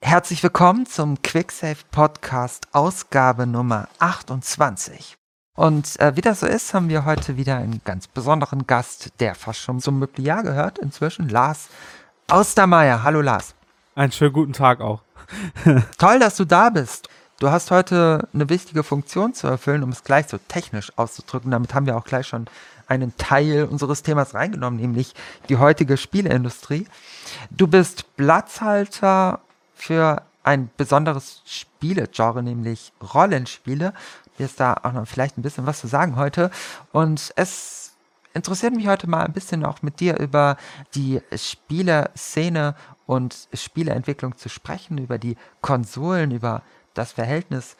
Herzlich willkommen zum QuickSave Podcast Ausgabe Nummer 28. Und äh, wie das so ist, haben wir heute wieder einen ganz besonderen Gast, der fast schon zum Möbliar gehört, inzwischen Lars Austermeier. Hallo Lars. Einen schönen guten Tag auch. Toll, dass du da bist. Du hast heute eine wichtige Funktion zu erfüllen, um es gleich so technisch auszudrücken. Damit haben wir auch gleich schon einen Teil unseres Themas reingenommen, nämlich die heutige Spieleindustrie. Du bist Platzhalter für ein besonderes Spielegenre, nämlich Rollenspiele. Du wirst da auch noch vielleicht ein bisschen was zu sagen heute. Und es interessiert mich heute mal ein bisschen auch mit dir über die Spieleszene und Spieleentwicklung zu sprechen, über die Konsolen, über das Verhältnis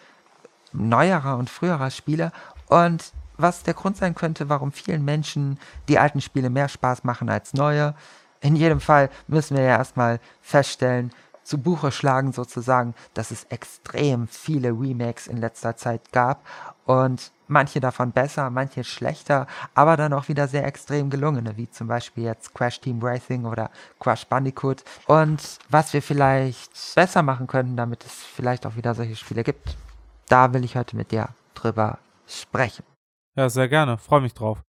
neuerer und früherer Spiele und was der Grund sein könnte, warum vielen Menschen die alten Spiele mehr Spaß machen als neue. In jedem Fall müssen wir ja erstmal feststellen, zu Buche schlagen sozusagen, dass es extrem viele Remakes in letzter Zeit gab und manche davon besser, manche schlechter, aber dann auch wieder sehr extrem gelungene, wie zum Beispiel jetzt Crash Team Racing oder Crash Bandicoot. Und was wir vielleicht besser machen könnten, damit es vielleicht auch wieder solche Spiele gibt, da will ich heute mit dir drüber sprechen. Ja, sehr gerne, freue mich drauf.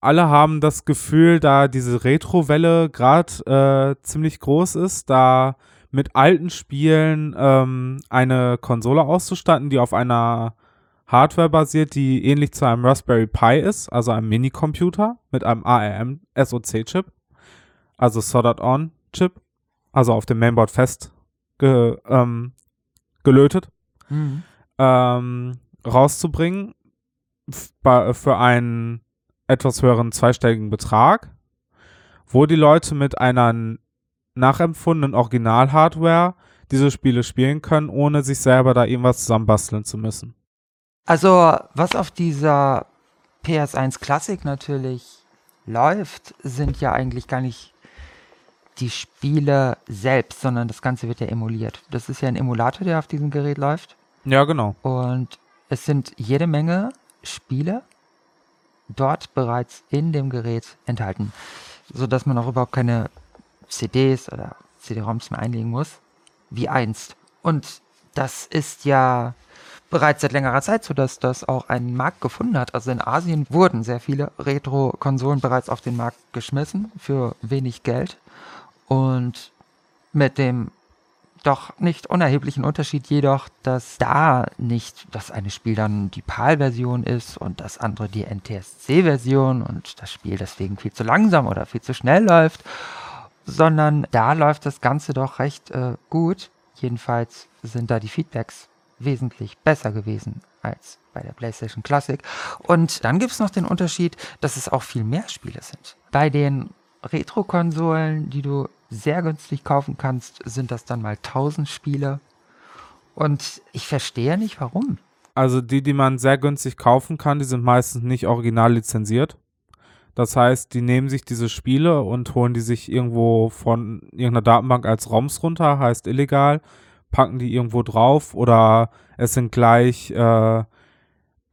Alle haben das Gefühl, da diese Retro-Welle gerade äh, ziemlich groß ist, da mit alten Spielen ähm, eine Konsole auszustatten, die auf einer Hardware basiert, die ähnlich zu einem Raspberry Pi ist, also einem Minicomputer mit einem ARM SoC-Chip, also Soldered On Chip, also auf dem Mainboard fest ge, ähm, gelötet, mhm. ähm, rauszubringen für einen etwas höheren zweistelligen Betrag, wo die Leute mit einer nachempfundenen Original-Hardware diese Spiele spielen können, ohne sich selber da irgendwas zusammenbasteln zu müssen. Also, was auf dieser PS1 Classic natürlich läuft, sind ja eigentlich gar nicht die Spiele selbst, sondern das Ganze wird ja emuliert. Das ist ja ein Emulator, der auf diesem Gerät läuft. Ja, genau. Und es sind jede Menge Spiele dort bereits in dem Gerät enthalten, sodass man auch überhaupt keine CDs oder CD-ROMs mehr einlegen muss, wie einst. Und das ist ja bereits seit längerer Zeit so, dass das auch einen Markt gefunden hat. Also in Asien wurden sehr viele Retro-Konsolen bereits auf den Markt geschmissen für wenig Geld. Und mit dem doch nicht unerheblichen Unterschied jedoch, dass da nicht das eine Spiel dann die PAL-Version ist und das andere die NTSC-Version und das Spiel deswegen viel zu langsam oder viel zu schnell läuft sondern da läuft das Ganze doch recht äh, gut. Jedenfalls sind da die Feedbacks wesentlich besser gewesen als bei der PlayStation Classic. Und dann gibt es noch den Unterschied, dass es auch viel mehr Spiele sind. Bei den Retro-Konsolen, die du sehr günstig kaufen kannst, sind das dann mal 1000 Spiele. Und ich verstehe nicht, warum. Also die, die man sehr günstig kaufen kann, die sind meistens nicht original lizenziert. Das heißt, die nehmen sich diese Spiele und holen die sich irgendwo von irgendeiner Datenbank als ROMs runter, heißt illegal, packen die irgendwo drauf oder es sind gleich äh,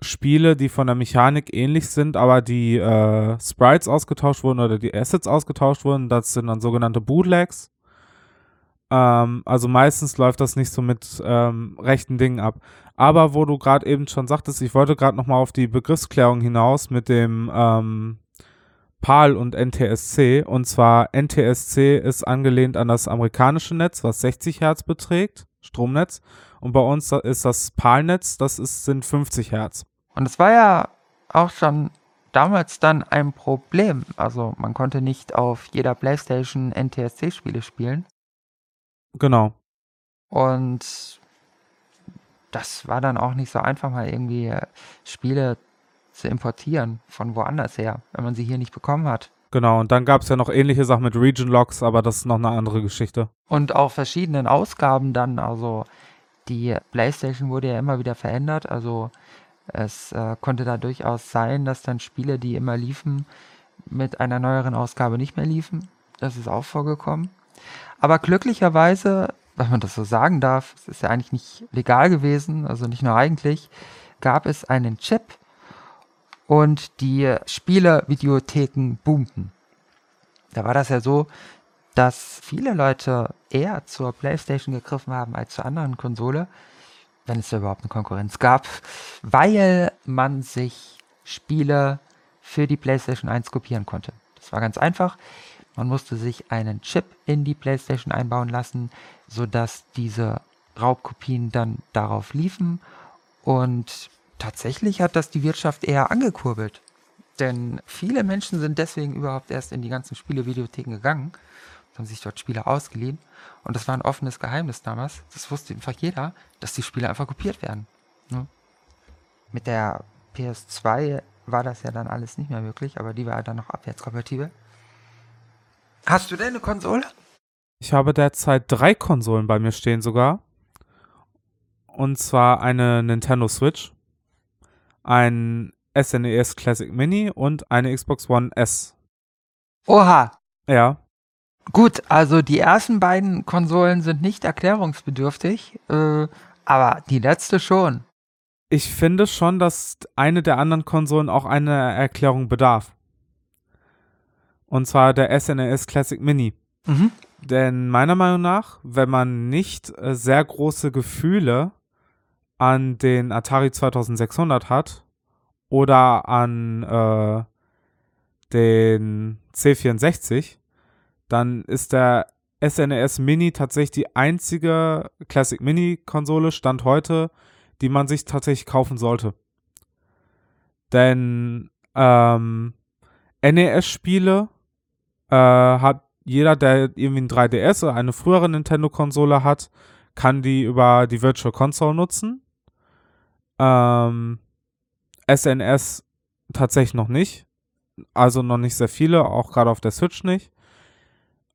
Spiele, die von der Mechanik ähnlich sind, aber die äh, Sprites ausgetauscht wurden oder die Assets ausgetauscht wurden. Das sind dann sogenannte Bootlegs. Ähm, also meistens läuft das nicht so mit ähm, rechten Dingen ab. Aber wo du gerade eben schon sagtest, ich wollte gerade nochmal auf die Begriffsklärung hinaus mit dem ähm, PAL und NTSC. Und zwar NTSC ist angelehnt an das amerikanische Netz, was 60 Hertz beträgt, Stromnetz. Und bei uns ist das PAL-Netz, das ist, sind 50 Hertz. Und es war ja auch schon damals dann ein Problem. Also man konnte nicht auf jeder PlayStation NTSC-Spiele spielen. Genau. Und das war dann auch nicht so einfach, mal irgendwie Spiele zu importieren von woanders her, wenn man sie hier nicht bekommen hat. Genau, und dann gab es ja noch ähnliche Sachen mit Region Locks, aber das ist noch eine andere Geschichte. Und auch verschiedenen Ausgaben dann, also die PlayStation wurde ja immer wieder verändert, also es äh, konnte da durchaus sein, dass dann Spiele, die immer liefen, mit einer neueren Ausgabe nicht mehr liefen. Das ist auch vorgekommen. Aber glücklicherweise, wenn man das so sagen darf, es ist ja eigentlich nicht legal gewesen, also nicht nur eigentlich, gab es einen Chip, und die Spielevideotheken boomten. Da war das ja so, dass viele Leute eher zur PlayStation gegriffen haben als zur anderen Konsole, wenn es da überhaupt eine Konkurrenz gab, weil man sich Spiele für die PlayStation 1 kopieren konnte. Das war ganz einfach. Man musste sich einen Chip in die PlayStation einbauen lassen, sodass diese Raubkopien dann darauf liefen. Und tatsächlich hat das die Wirtschaft eher angekurbelt. Denn viele Menschen sind deswegen überhaupt erst in die ganzen Spielevideotheken gegangen und haben sich dort Spiele ausgeliehen. Und das war ein offenes Geheimnis damals. Das wusste einfach jeder, dass die Spiele einfach kopiert werden. Ne? Mit der PS2 war das ja dann alles nicht mehr möglich, aber die war dann noch abwärtskompatibel. Hast du denn eine Konsole? Ich habe derzeit drei Konsolen bei mir stehen sogar. Und zwar eine Nintendo Switch, ein SNES Classic Mini und eine Xbox One S. Oha. Ja. Gut, also die ersten beiden Konsolen sind nicht erklärungsbedürftig, äh, aber die letzte schon. Ich finde schon, dass eine der anderen Konsolen auch eine Erklärung bedarf. Und zwar der SNES Classic Mini. Mhm. Denn meiner Meinung nach, wenn man nicht äh, sehr große Gefühle an den Atari 2600 hat oder an äh, den C64, dann ist der SNES Mini tatsächlich die einzige Classic Mini Konsole Stand heute, die man sich tatsächlich kaufen sollte. Denn ähm, NES-Spiele äh, hat jeder, der irgendwie ein 3DS oder eine frühere Nintendo-Konsole hat, kann die über die Virtual Console nutzen. Ähm, SNS tatsächlich noch nicht. Also noch nicht sehr viele, auch gerade auf der Switch nicht.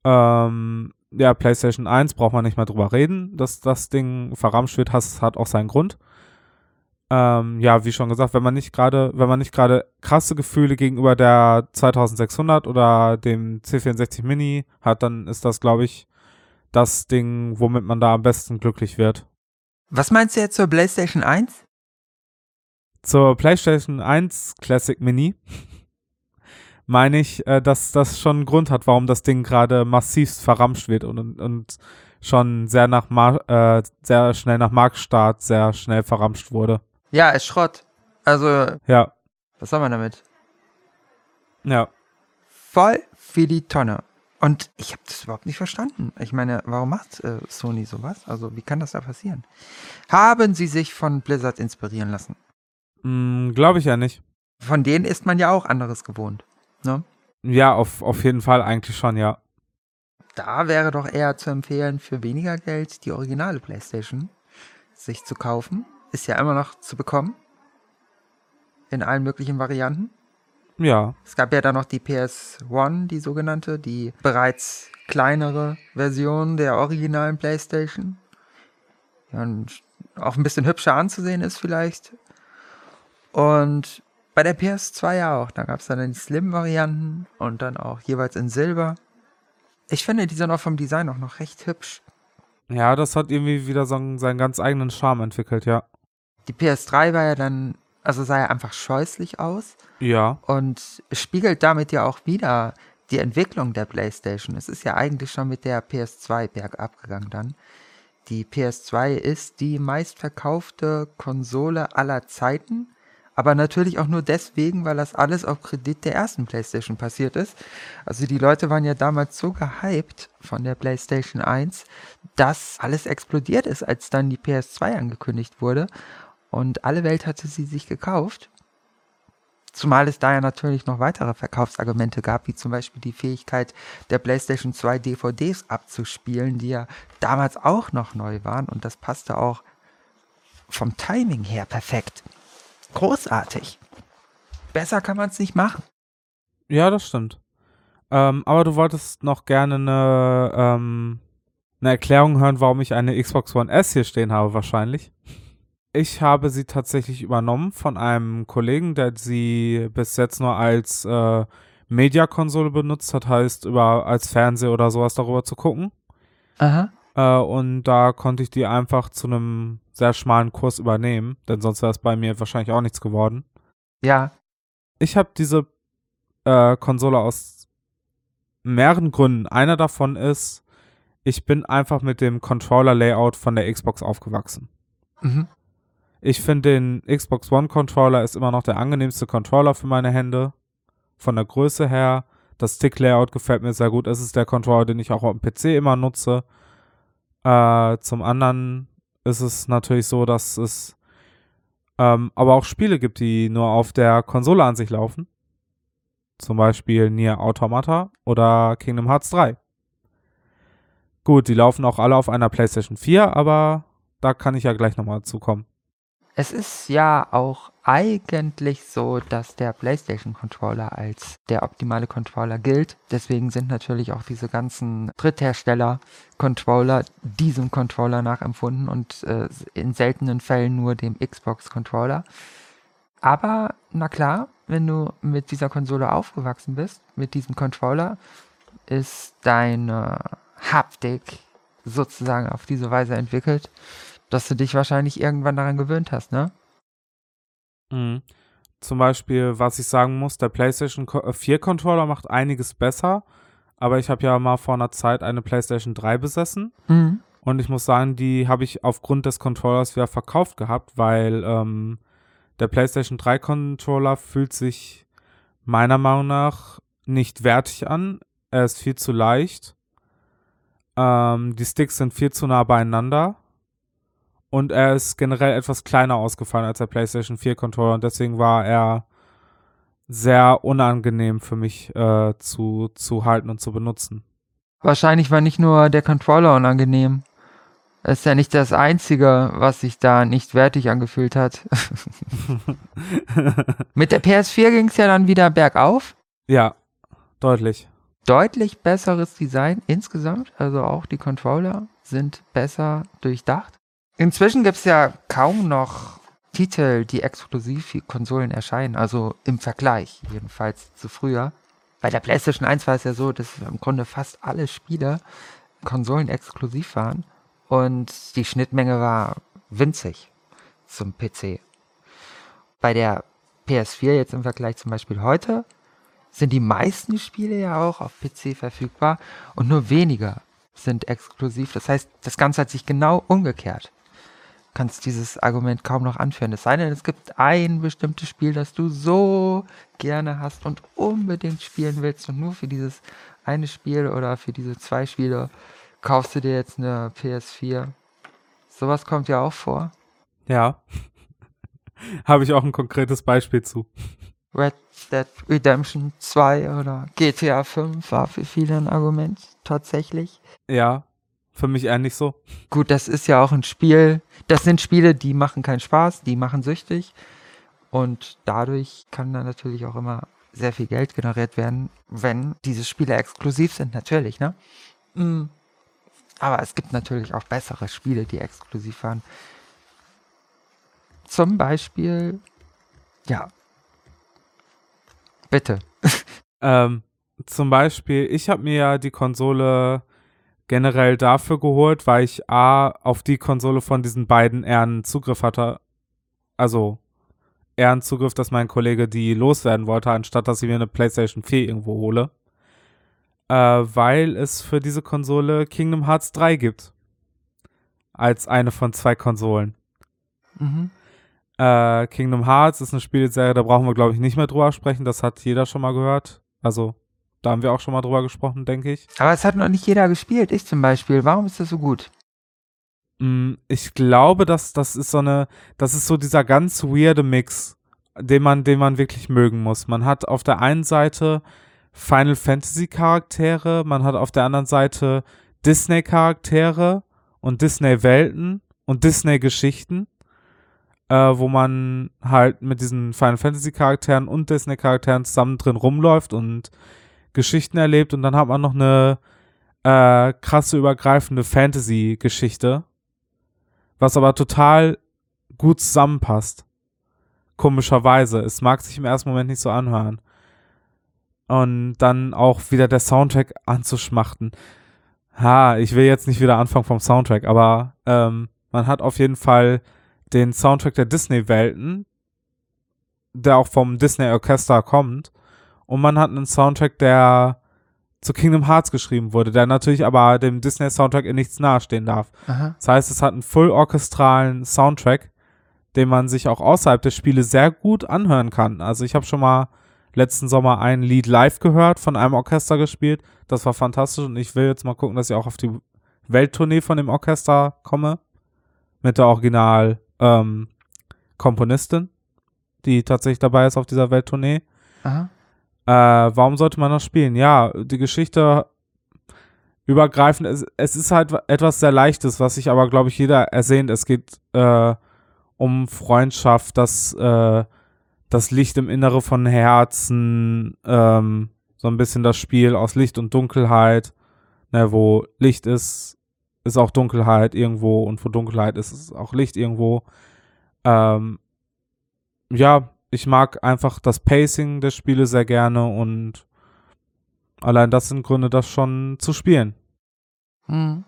Ähm, ja, PlayStation 1 braucht man nicht mal drüber reden, dass das Ding verramscht wird, hat, hat auch seinen Grund. Ähm, ja, wie schon gesagt, wenn man nicht gerade, wenn man nicht gerade krasse Gefühle gegenüber der 2600 oder dem C64 Mini hat, dann ist das, glaube ich, das Ding, womit man da am besten glücklich wird. Was meinst du jetzt zur PlayStation 1? Zur PlayStation 1 Classic Mini meine ich, äh, dass das schon einen Grund hat, warum das Ding gerade massivst verramscht wird und, und schon sehr nach Mar äh, sehr schnell nach Marktstart sehr schnell verramscht wurde. Ja, ist Schrott. Also, Ja, was soll man damit? ja. Voll für die Tonne. Und ich habe das überhaupt nicht verstanden. Ich meine, warum macht äh, Sony sowas? Also, wie kann das da passieren? Haben sie sich von Blizzard inspirieren lassen? Mm, Glaube ich ja nicht. Von denen ist man ja auch anderes gewohnt. Ne? Ja, auf, auf jeden Fall eigentlich schon, ja. Da wäre doch eher zu empfehlen, für weniger Geld die originale PlayStation sich zu kaufen. Ist ja immer noch zu bekommen. In allen möglichen Varianten. Ja, Es gab ja dann noch die PS1, die sogenannte, die bereits kleinere Version der originalen PlayStation. Und auch ein bisschen hübscher anzusehen ist vielleicht. Und bei der PS2 ja auch. Da gab es dann die Slim-Varianten und dann auch jeweils in Silber. Ich finde, die sind auch vom Design auch noch recht hübsch. ja, das hat irgendwie wieder so einen, seinen ganz eigenen Charme entwickelt, ja. Die PS3 war ja dann, also sah ja einfach scheußlich aus. Ja, und spiegelt damit ja auch wieder die Entwicklung der PlayStation. Es ist ja eigentlich schon mit der PS2 bergab gegangen dann. Die PS2 ist die meistverkaufte Konsole aller Zeiten, aber natürlich auch nur deswegen, weil das alles auf Kredit der ersten PlayStation passiert ist. Also die Leute waren ja damals so gehypt von der PlayStation 1, dass alles explodiert ist, als dann die PS2 angekündigt wurde und alle Welt hatte sie sich gekauft. Zumal es da ja natürlich noch weitere Verkaufsargumente gab, wie zum Beispiel die Fähigkeit der PlayStation 2 DVDs abzuspielen, die ja damals auch noch neu waren und das passte auch vom Timing her perfekt. Großartig. Besser kann man es nicht machen. ja, das stimmt. Ähm, aber du wolltest noch gerne eine, ähm, eine Erklärung hören, warum ich eine Xbox One S hier stehen habe, wahrscheinlich. Ich habe sie tatsächlich übernommen von einem Kollegen, der sie bis jetzt nur als äh, Media-Konsole benutzt hat, heißt über als Fernseher oder sowas darüber zu gucken. Aha. Äh, und da konnte ich die einfach zu einem sehr schmalen Kurs übernehmen, denn sonst wäre es bei mir wahrscheinlich auch nichts geworden. Ja. Ich habe diese äh, Konsole aus mehreren Gründen. Einer davon ist, ich bin einfach mit dem Controller-Layout von der Xbox aufgewachsen. Mhm. Ich finde den Xbox One Controller ist immer noch der angenehmste Controller für meine Hände. Von der Größe her. Das Stick-Layout gefällt mir sehr gut. Es ist der Controller, den ich auch auf dem PC immer nutze. Äh, zum anderen ist es natürlich so, dass es ähm, aber auch Spiele gibt, die nur auf der Konsole an sich laufen. Zum Beispiel Nier Automata oder Kingdom Hearts 3. Gut, die laufen auch alle auf einer PlayStation 4, aber da kann ich ja gleich nochmal zukommen. Es ist ja auch eigentlich so, dass der PlayStation Controller als der optimale Controller gilt. Deswegen sind natürlich auch diese ganzen Dritthersteller Controller diesem Controller nachempfunden und äh, in seltenen Fällen nur dem Xbox Controller. Aber na klar, wenn du mit dieser Konsole aufgewachsen bist, mit diesem Controller, ist deine Haptik sozusagen auf diese Weise entwickelt, dass du dich wahrscheinlich irgendwann daran gewöhnt hast, ne? Mhm. Zum Beispiel, was ich sagen muss, der PlayStation 4 äh, Controller macht einiges besser, aber ich habe ja mal vor einer Zeit eine PlayStation 3 besessen Mhm. und ich muss sagen, die habe ich aufgrund des Controllers wieder verkauft gehabt, weil ähm, der PlayStation 3 Controller fühlt sich meiner Meinung nach nicht wertig an. Er ist viel zu leicht. Ähm, die Sticks sind viel zu nah beieinander. Und er ist generell etwas kleiner ausgefallen als der PlayStation 4 Controller und deswegen war er sehr unangenehm für mich äh, zu, zu halten und zu benutzen. Wahrscheinlich war nicht nur der Controller unangenehm. Das ist ja nicht das Einzige, was sich da nicht wertig angefühlt hat. Mit der PS4 ging es ja dann wieder bergauf. ja, deutlich. Deutlich besseres Design insgesamt. Also auch die Controller sind besser durchdacht. Inzwischen gibt es ja kaum noch Titel, die exklusiv für Konsolen erscheinen. Also im Vergleich jedenfalls zu früher. Bei der PlayStation 1 war es ja so, dass im Grunde fast alle Spiele Konsolen exklusiv waren. Und die Schnittmenge war winzig zum PC. Bei der PS4 jetzt im Vergleich zum Beispiel heute sind die meisten Spiele ja auch auf PC verfügbar und nur weniger sind exklusiv. Das heißt, das Ganze hat sich genau umgekehrt. Kannst dieses Argument kaum noch anführen. Es sei denn, es gibt ein bestimmtes Spiel, das du so gerne hast und unbedingt spielen willst und nur für dieses eine Spiel oder für diese zwei Spiele kaufst du dir jetzt eine PS4. Sowas kommt ja auch vor. Ja. Habe ich auch ein konkretes Beispiel zu. Red Dead Redemption 2 oder GTA 5 war für viele ein Argument, tatsächlich. Ja, für mich ähnlich so. Gut, das ist ja auch ein Spiel. Das sind Spiele, die machen keinen Spaß, die machen süchtig. Und dadurch kann dann natürlich auch immer sehr viel Geld generiert werden, wenn diese Spiele exklusiv sind, natürlich, ne? Mm. Aber es gibt natürlich auch bessere Spiele, die exklusiv waren. Zum Beispiel, ja. Bitte. Ähm, zum Beispiel, ich habe mir ja die Konsole generell dafür geholt, weil ich A, auf die Konsole von diesen beiden eher einen Zugriff hatte. Also eher einen Zugriff, dass mein Kollege die loswerden wollte, anstatt dass ich mir eine PlayStation 4 irgendwo hole. Äh, weil es für diese Konsole Kingdom Hearts 3 gibt. Als eine von zwei Konsolen. Mhm. Äh, Kingdom Hearts ist eine Spielserie, da brauchen wir, glaube ich, nicht mehr drüber sprechen. Das hat jeder schon mal gehört. Also, da haben wir auch schon mal drüber gesprochen, denke ich. Aber es hat noch nicht jeder gespielt. Ich zum Beispiel. Warum ist das so gut? Mm, Ich glaube, dass das ist so eine, das ist so dieser ganz weirde Mix, den man, den man wirklich mögen muss. Man hat auf der einen Seite Final Fantasy Charaktere, man hat auf der anderen Seite Disney Charaktere und Disney Welten und Disney Geschichten, äh, wo man halt mit diesen Final Fantasy Charakteren und Disney Charakteren zusammen drin rumläuft und Geschichten erlebt und dann hat man noch eine äh, krasse übergreifende Fantasy Geschichte, was aber total gut zusammenpasst. Komischerweise. Es mag sich im ersten Moment nicht so anhören. Und dann auch wieder der Soundtrack anzuschmachten. Ha, ich will jetzt nicht wieder anfangen vom Soundtrack, aber ähm, man hat auf jeden Fall den Soundtrack der Disney-Welten, der auch vom Disney Orchester kommt. Und man hat einen Soundtrack, der zu Kingdom Hearts geschrieben wurde, der natürlich aber dem Disney-Soundtrack in nichts nahestehen darf. Aha. Das heißt, es hat einen voll orchestralen Soundtrack, den man sich auch außerhalb der Spiele sehr gut anhören kann. Also ich habe schon mal letzten Sommer ein Lied live gehört, von einem Orchester gespielt. Das war fantastisch und ich will jetzt mal gucken, dass ich auch auf die Welttournee von dem Orchester komme. Mit der Original ähm, Komponistin, die tatsächlich dabei ist auf dieser Welttournee. Aha. Äh, warum sollte man das spielen? Ja, die Geschichte übergreifend, es, es ist halt etwas sehr Leichtes, was sich aber, glaube ich, jeder ersehnt. Es geht äh, um Freundschaft, das, äh, das Licht im Innere von Herzen, ähm, so ein bisschen das Spiel aus Licht und Dunkelheit, ne, wo Licht ist, ist auch Dunkelheit irgendwo und wo Dunkelheit ist, ist auch Licht irgendwo. Ähm, ja, ich mag einfach das Pacing der Spiele sehr gerne und allein das sind Gründe, das schon zu spielen. Hm.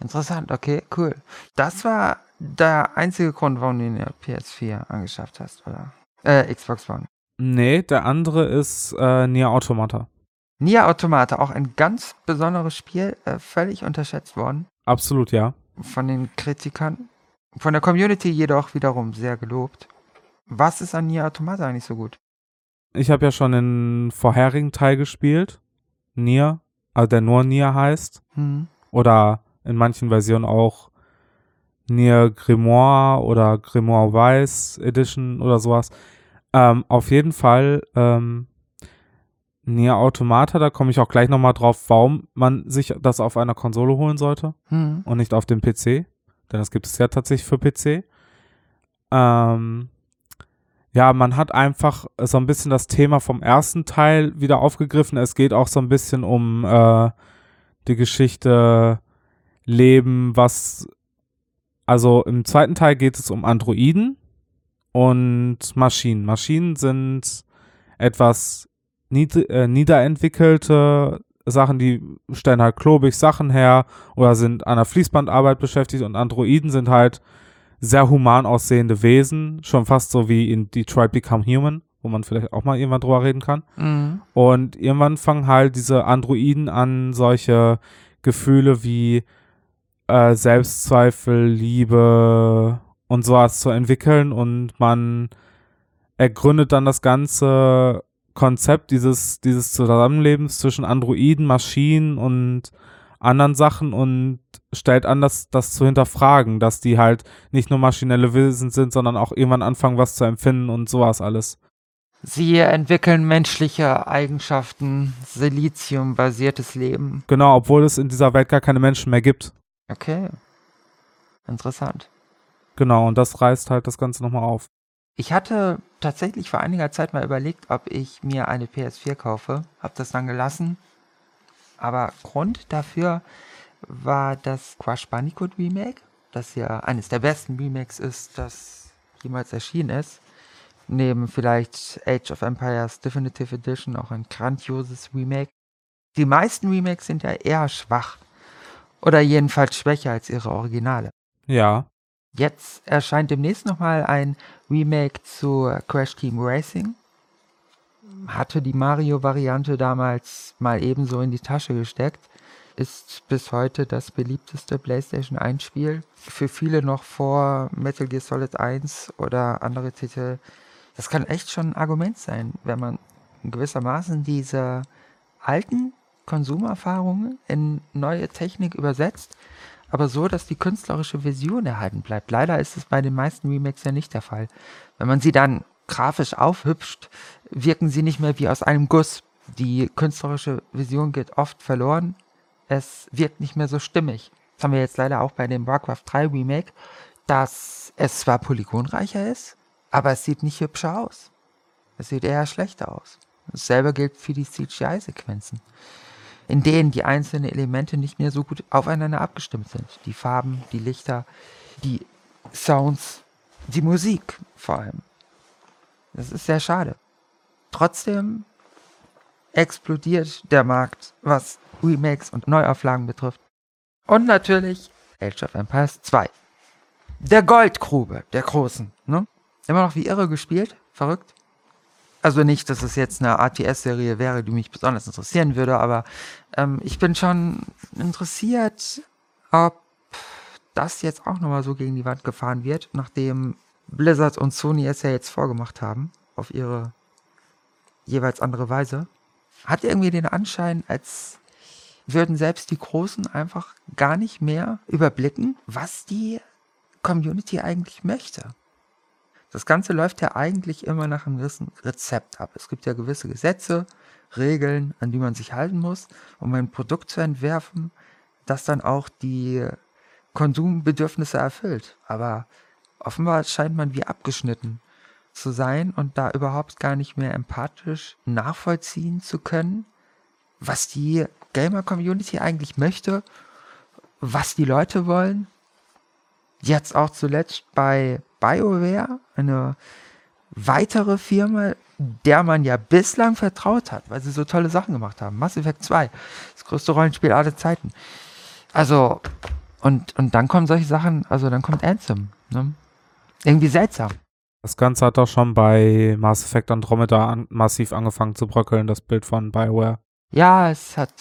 Interessant, okay, cool. Das war der einzige Grund, warum du eine PS4 angeschafft hast, oder? Äh, Xbox One. Nee, der andere ist äh, Nier Automata. Nier Automata, auch ein ganz besonderes Spiel, äh, völlig unterschätzt worden Absolut, ja. von den Kritikern. Von der Community jedoch wiederum sehr gelobt. Was ist an Nier Automata eigentlich so gut? Ich habe ja schon den vorherigen Teil gespielt. Nier, also der nur Nier heißt. Hm. Oder in manchen Versionen auch Nier Grimoire oder Grimoire Weiß Edition oder sowas. Ähm, auf jeden Fall ähm, Nier Automata, da komme ich auch gleich nochmal drauf, warum man sich das auf einer Konsole holen sollte Hm. und nicht auf dem PC. Denn das gibt es ja tatsächlich für PC. Ähm, ja, man hat einfach so ein bisschen das Thema vom ersten Teil wieder aufgegriffen. Es geht auch so ein bisschen um äh, die Geschichte Leben, was also im zweiten Teil geht es um Androiden und Maschinen. Maschinen sind etwas nied äh, niederentwickelte Sachen, die stellen halt klobig Sachen her oder sind an der Fließbandarbeit beschäftigt und Androiden sind halt sehr human aussehende Wesen, schon fast so wie in Detroit Become Human, wo man vielleicht auch mal irgendwann drüber reden kann. Mhm. Und irgendwann fangen halt diese Androiden an, solche Gefühle wie äh, Selbstzweifel, Liebe und sowas zu entwickeln und man ergründet dann das ganze Konzept dieses, dieses Zusammenlebens zwischen Androiden, Maschinen und anderen Sachen und stellt an, das, das zu hinterfragen, dass die halt nicht nur maschinelle Wesen sind, sondern auch irgendwann anfangen, was zu empfinden und sowas alles. Sie entwickeln menschliche Eigenschaften, Silizium-basiertes Leben. Genau, obwohl es in dieser Welt gar keine Menschen mehr gibt. Okay. Interessant. Genau, und das reißt halt das Ganze nochmal auf. Ich hatte tatsächlich vor einiger Zeit mal überlegt, ob ich mir eine PS4 kaufe. Hab das dann gelassen. Aber Grund dafür war das Crash Bandicoot Remake, das ja eines der besten Remakes ist, das jemals erschienen ist. Neben vielleicht Age of Empires Definitive Edition auch ein grandioses Remake. Die meisten Remakes sind ja eher schwach. Oder jedenfalls schwächer als ihre Originale. Ja, Jetzt erscheint demnächst nochmal ein Remake zu Crash Team Racing. Hatte die Mario-Variante damals mal ebenso in die Tasche gesteckt. Ist bis heute das beliebteste PlayStation 1-Spiel. Für viele noch vor Metal Gear Solid 1 oder andere Titel. Das kann echt schon ein Argument sein, wenn man gewissermaßen diese alten Konsumerfahrungen in neue Technik übersetzt aber so, dass die künstlerische Vision erhalten bleibt. Leider ist es bei den meisten Remakes ja nicht der Fall. Wenn man sie dann grafisch aufhübscht, wirken sie nicht mehr wie aus einem Guss. Die künstlerische Vision geht oft verloren. Es wirkt nicht mehr so stimmig. Das haben wir jetzt leider auch bei dem Warcraft 3 Remake, dass es zwar polygonreicher ist, aber es sieht nicht hübscher aus. Es sieht eher schlechter aus. Dasselbe gilt für die CGI-Sequenzen in denen die einzelnen Elemente nicht mehr so gut aufeinander abgestimmt sind. Die Farben, die Lichter, die Sounds, die Musik vor allem. Das ist sehr schade. Trotzdem explodiert der Markt, was Remakes und Neuauflagen betrifft. Und natürlich Age of Empires 2. Der Goldgrube der Großen. Ne? Immer noch wie irre gespielt. Verrückt. Also nicht, dass es jetzt eine RTS-Serie wäre, die mich besonders interessieren würde, aber ähm, ich bin schon interessiert, ob das jetzt auch nochmal so gegen die Wand gefahren wird, nachdem Blizzard und Sony es ja jetzt vorgemacht haben, auf ihre jeweils andere Weise. Hat irgendwie den Anschein, als würden selbst die Großen einfach gar nicht mehr überblicken, was die Community eigentlich möchte. Das Ganze läuft ja eigentlich immer nach einem gewissen Rezept ab. Es gibt ja gewisse Gesetze, Regeln, an die man sich halten muss, um ein Produkt zu entwerfen, das dann auch die Konsumbedürfnisse erfüllt. Aber offenbar scheint man wie abgeschnitten zu sein und da überhaupt gar nicht mehr empathisch nachvollziehen zu können, was die Gamer-Community eigentlich möchte, was die Leute wollen. Jetzt auch zuletzt bei BioWare, eine weitere Firma, der man ja bislang vertraut hat, weil sie so tolle Sachen gemacht haben. Mass Effect 2, das größte Rollenspiel aller Zeiten. Also, und, und dann kommen solche Sachen, also dann kommt Anthem. Ne? Irgendwie seltsam. Das Ganze hat doch schon bei Mass Effect Andromeda an, massiv angefangen zu bröckeln, das Bild von BioWare. Ja, es hat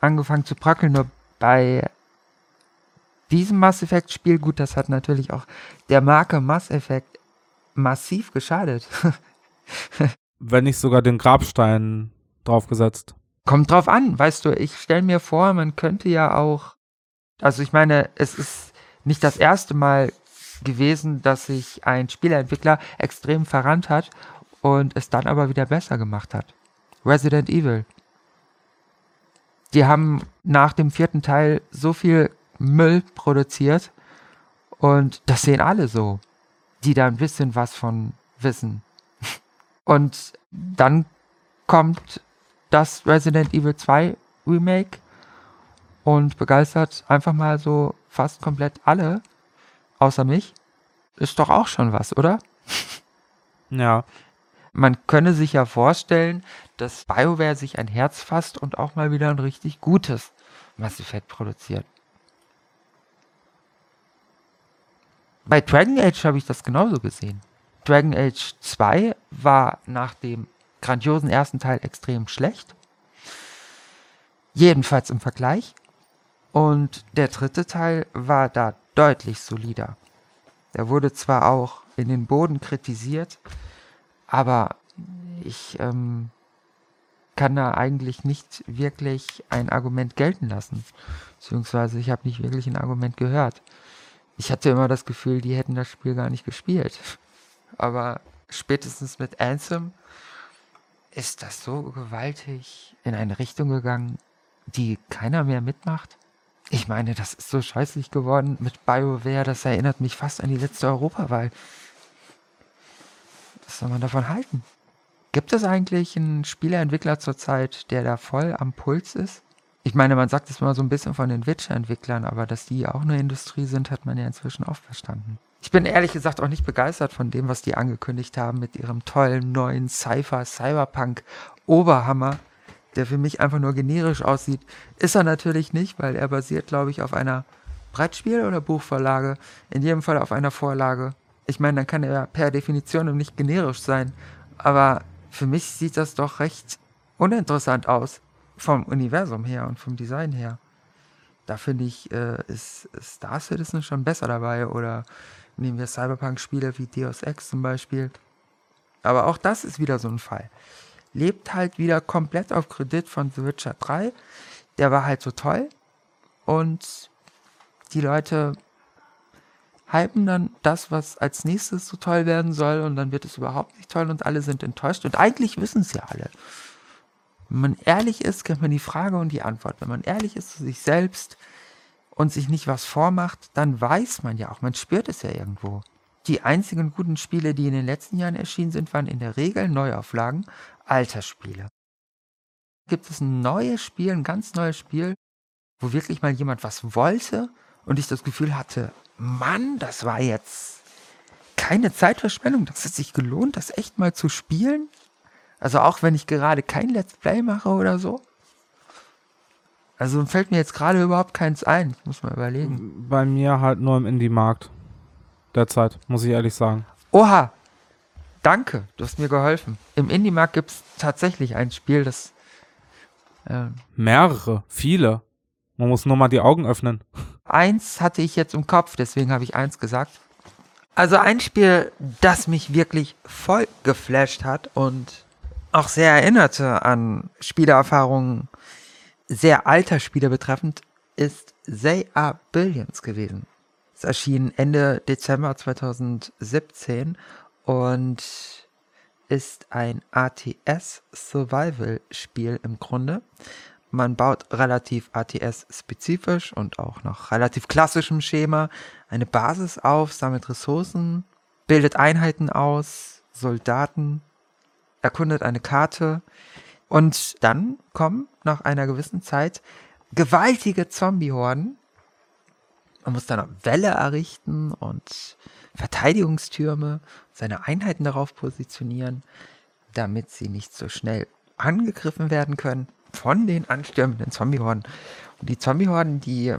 angefangen zu bröckeln, nur bei diesem Mass Effect Spiel, gut, das hat natürlich auch der Marke Mass Effect massiv geschadet. Wenn nicht sogar den Grabstein draufgesetzt. Kommt drauf an, weißt du, ich stelle mir vor, man könnte ja auch, also ich meine, es ist nicht das erste Mal gewesen, dass sich ein Spieleentwickler extrem verrannt hat und es dann aber wieder besser gemacht hat. Resident Evil. Die haben nach dem vierten Teil so viel Müll produziert und das sehen alle so, die da ein bisschen was von wissen. Und dann kommt das Resident Evil 2 Remake und begeistert einfach mal so fast komplett alle außer mich, ist doch auch schon was, oder? Ja. Man könne sich ja vorstellen, dass BioWare sich ein Herz fasst und auch mal wieder ein richtig gutes Mass Effect produziert. Bei Dragon Age habe ich das genauso gesehen. Dragon Age 2 war nach dem grandiosen ersten Teil extrem schlecht. Jedenfalls im Vergleich. Und der dritte Teil war da deutlich solider. Er wurde zwar auch in den Boden kritisiert, aber ich ähm, kann da eigentlich nicht wirklich ein Argument gelten lassen. Beziehungsweise ich habe nicht wirklich ein Argument gehört. Ich hatte immer das Gefühl, die hätten das Spiel gar nicht gespielt. Aber spätestens mit Anthem ist das so gewaltig in eine Richtung gegangen, die keiner mehr mitmacht. Ich meine, das ist so scheußlich geworden mit BioWare, das erinnert mich fast an die letzte Europawahl. Was soll man davon halten? Gibt es eigentlich einen Spieleentwickler zurzeit, der da voll am Puls ist? Ich meine, man sagt es mal so ein bisschen von den Witcher-Entwicklern, aber dass die auch eine Industrie sind, hat man ja inzwischen auch verstanden. Ich bin ehrlich gesagt auch nicht begeistert von dem, was die angekündigt haben mit ihrem tollen neuen Cypher Cyberpunk Oberhammer der für mich einfach nur generisch aussieht, ist er natürlich nicht, weil er basiert, glaube ich, auf einer Brettspiel- oder Buchvorlage. In jedem Fall auf einer Vorlage. Ich meine, dann kann er per Definition nicht generisch sein. Aber für mich sieht das doch recht uninteressant aus. Vom Universum her und vom Design her. Da finde ich, äh, ist Star Citizen schon besser dabei. Oder nehmen wir Cyberpunk-Spiele wie Deus Ex zum Beispiel. Aber auch das ist wieder so ein Fall lebt halt wieder komplett auf Kredit von The Witcher 3. Der war halt so toll. Und die Leute hypen dann das, was als nächstes so toll werden soll. Und dann wird es überhaupt nicht toll und alle sind enttäuscht. Und eigentlich wissen es ja alle. Wenn man ehrlich ist, kennt man die Frage und die Antwort. Wenn man ehrlich ist zu sich selbst und sich nicht was vormacht, dann weiß man ja auch, man spürt es ja irgendwo. Die einzigen guten Spiele, die in den letzten Jahren erschienen sind, waren in der Regel Neuauflagen, Altersspiele. Gibt es ein neues Spiel, ein ganz neues Spiel, wo wirklich mal jemand was wollte und ich das Gefühl hatte, Mann, das war jetzt keine Zeitverschwendung, das hat sich gelohnt, das echt mal zu spielen. Also auch wenn ich gerade kein Let's Play mache oder so. Also fällt mir jetzt gerade überhaupt keins ein. Ich muss mal überlegen. Bei mir halt nur im Indie-Markt. Derzeit, muss ich ehrlich sagen. Oha, Danke, du hast mir geholfen. Im Indie-Markt gibt es tatsächlich ein Spiel, das. Äh, Mehrere, viele. Man muss nur mal die Augen öffnen. Eins hatte ich jetzt im Kopf, deswegen habe ich eins gesagt. Also ein Spiel, das mich wirklich voll geflasht hat und auch sehr erinnerte an Spielerfahrungen sehr alter Spiele betreffend, ist They Are Billions gewesen. Es erschien Ende Dezember 2017 und ist ein ATS-Survival-Spiel im Grunde. Man baut relativ ATS-spezifisch und auch nach relativ klassischem Schema eine Basis auf, sammelt Ressourcen, bildet Einheiten aus, Soldaten, erkundet eine Karte und dann kommen nach einer gewissen Zeit gewaltige Zombie-Horden. Man muss dann Welle errichten und Verteidigungstürme, seine Einheiten darauf positionieren, damit sie nicht so schnell angegriffen werden können von den anstürmenden Zombie-Horden. Und die Zombie-Horden, die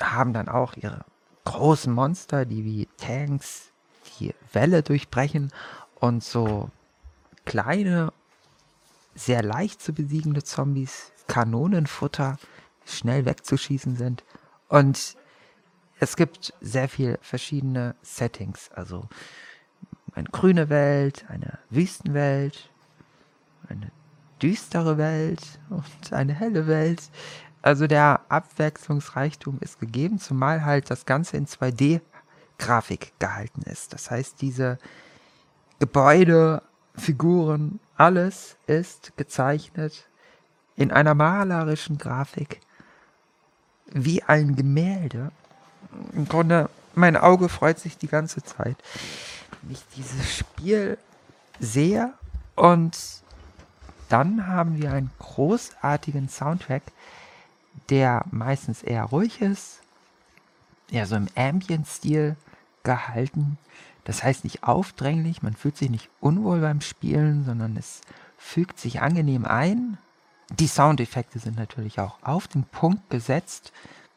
haben dann auch ihre großen Monster, die wie Tanks die Welle durchbrechen und so kleine, sehr leicht zu besiegende Zombies, Kanonenfutter, schnell wegzuschießen sind. Und es gibt sehr viele verschiedene Settings, also eine grüne Welt, eine Wüstenwelt, eine düstere Welt und eine helle Welt. Also der Abwechslungsreichtum ist gegeben, zumal halt das Ganze in 2D-Grafik gehalten ist. Das heißt, diese Gebäude, Figuren, alles ist gezeichnet in einer malerischen Grafik wie ein Gemälde. Im Grunde, mein Auge freut sich die ganze Zeit, wenn ich dieses Spiel sehe und dann haben wir einen großartigen Soundtrack, der meistens eher ruhig ist, eher so im Ambient-Stil gehalten. Das heißt nicht aufdränglich, man fühlt sich nicht unwohl beim Spielen, sondern es fügt sich angenehm ein. Die Soundeffekte sind natürlich auch auf den Punkt gesetzt.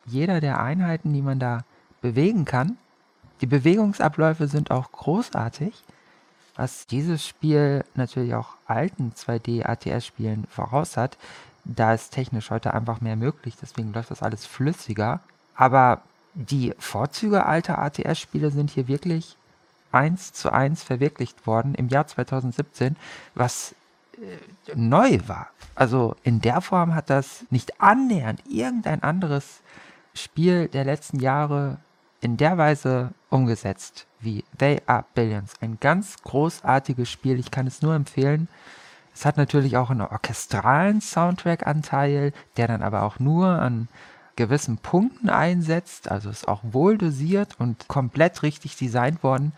Jeder der Einheiten, die man da bewegen kann. Die Bewegungsabläufe sind auch großartig, was dieses Spiel natürlich auch alten 2D-ATS-Spielen voraus hat. Da ist technisch heute einfach mehr möglich, deswegen läuft das alles flüssiger. Aber die Vorzüge alter ATS-Spiele sind hier wirklich eins zu eins verwirklicht worden im Jahr 2017, was äh, neu war. Also in der Form hat das nicht annähernd irgendein anderes Spiel der letzten Jahre in der Weise umgesetzt wie They Are Billions. Ein ganz großartiges Spiel, ich kann es nur empfehlen. Es hat natürlich auch einen orchestralen Soundtrack-Anteil, der dann aber auch nur an gewissen Punkten einsetzt, also ist auch wohl dosiert und komplett richtig designt worden.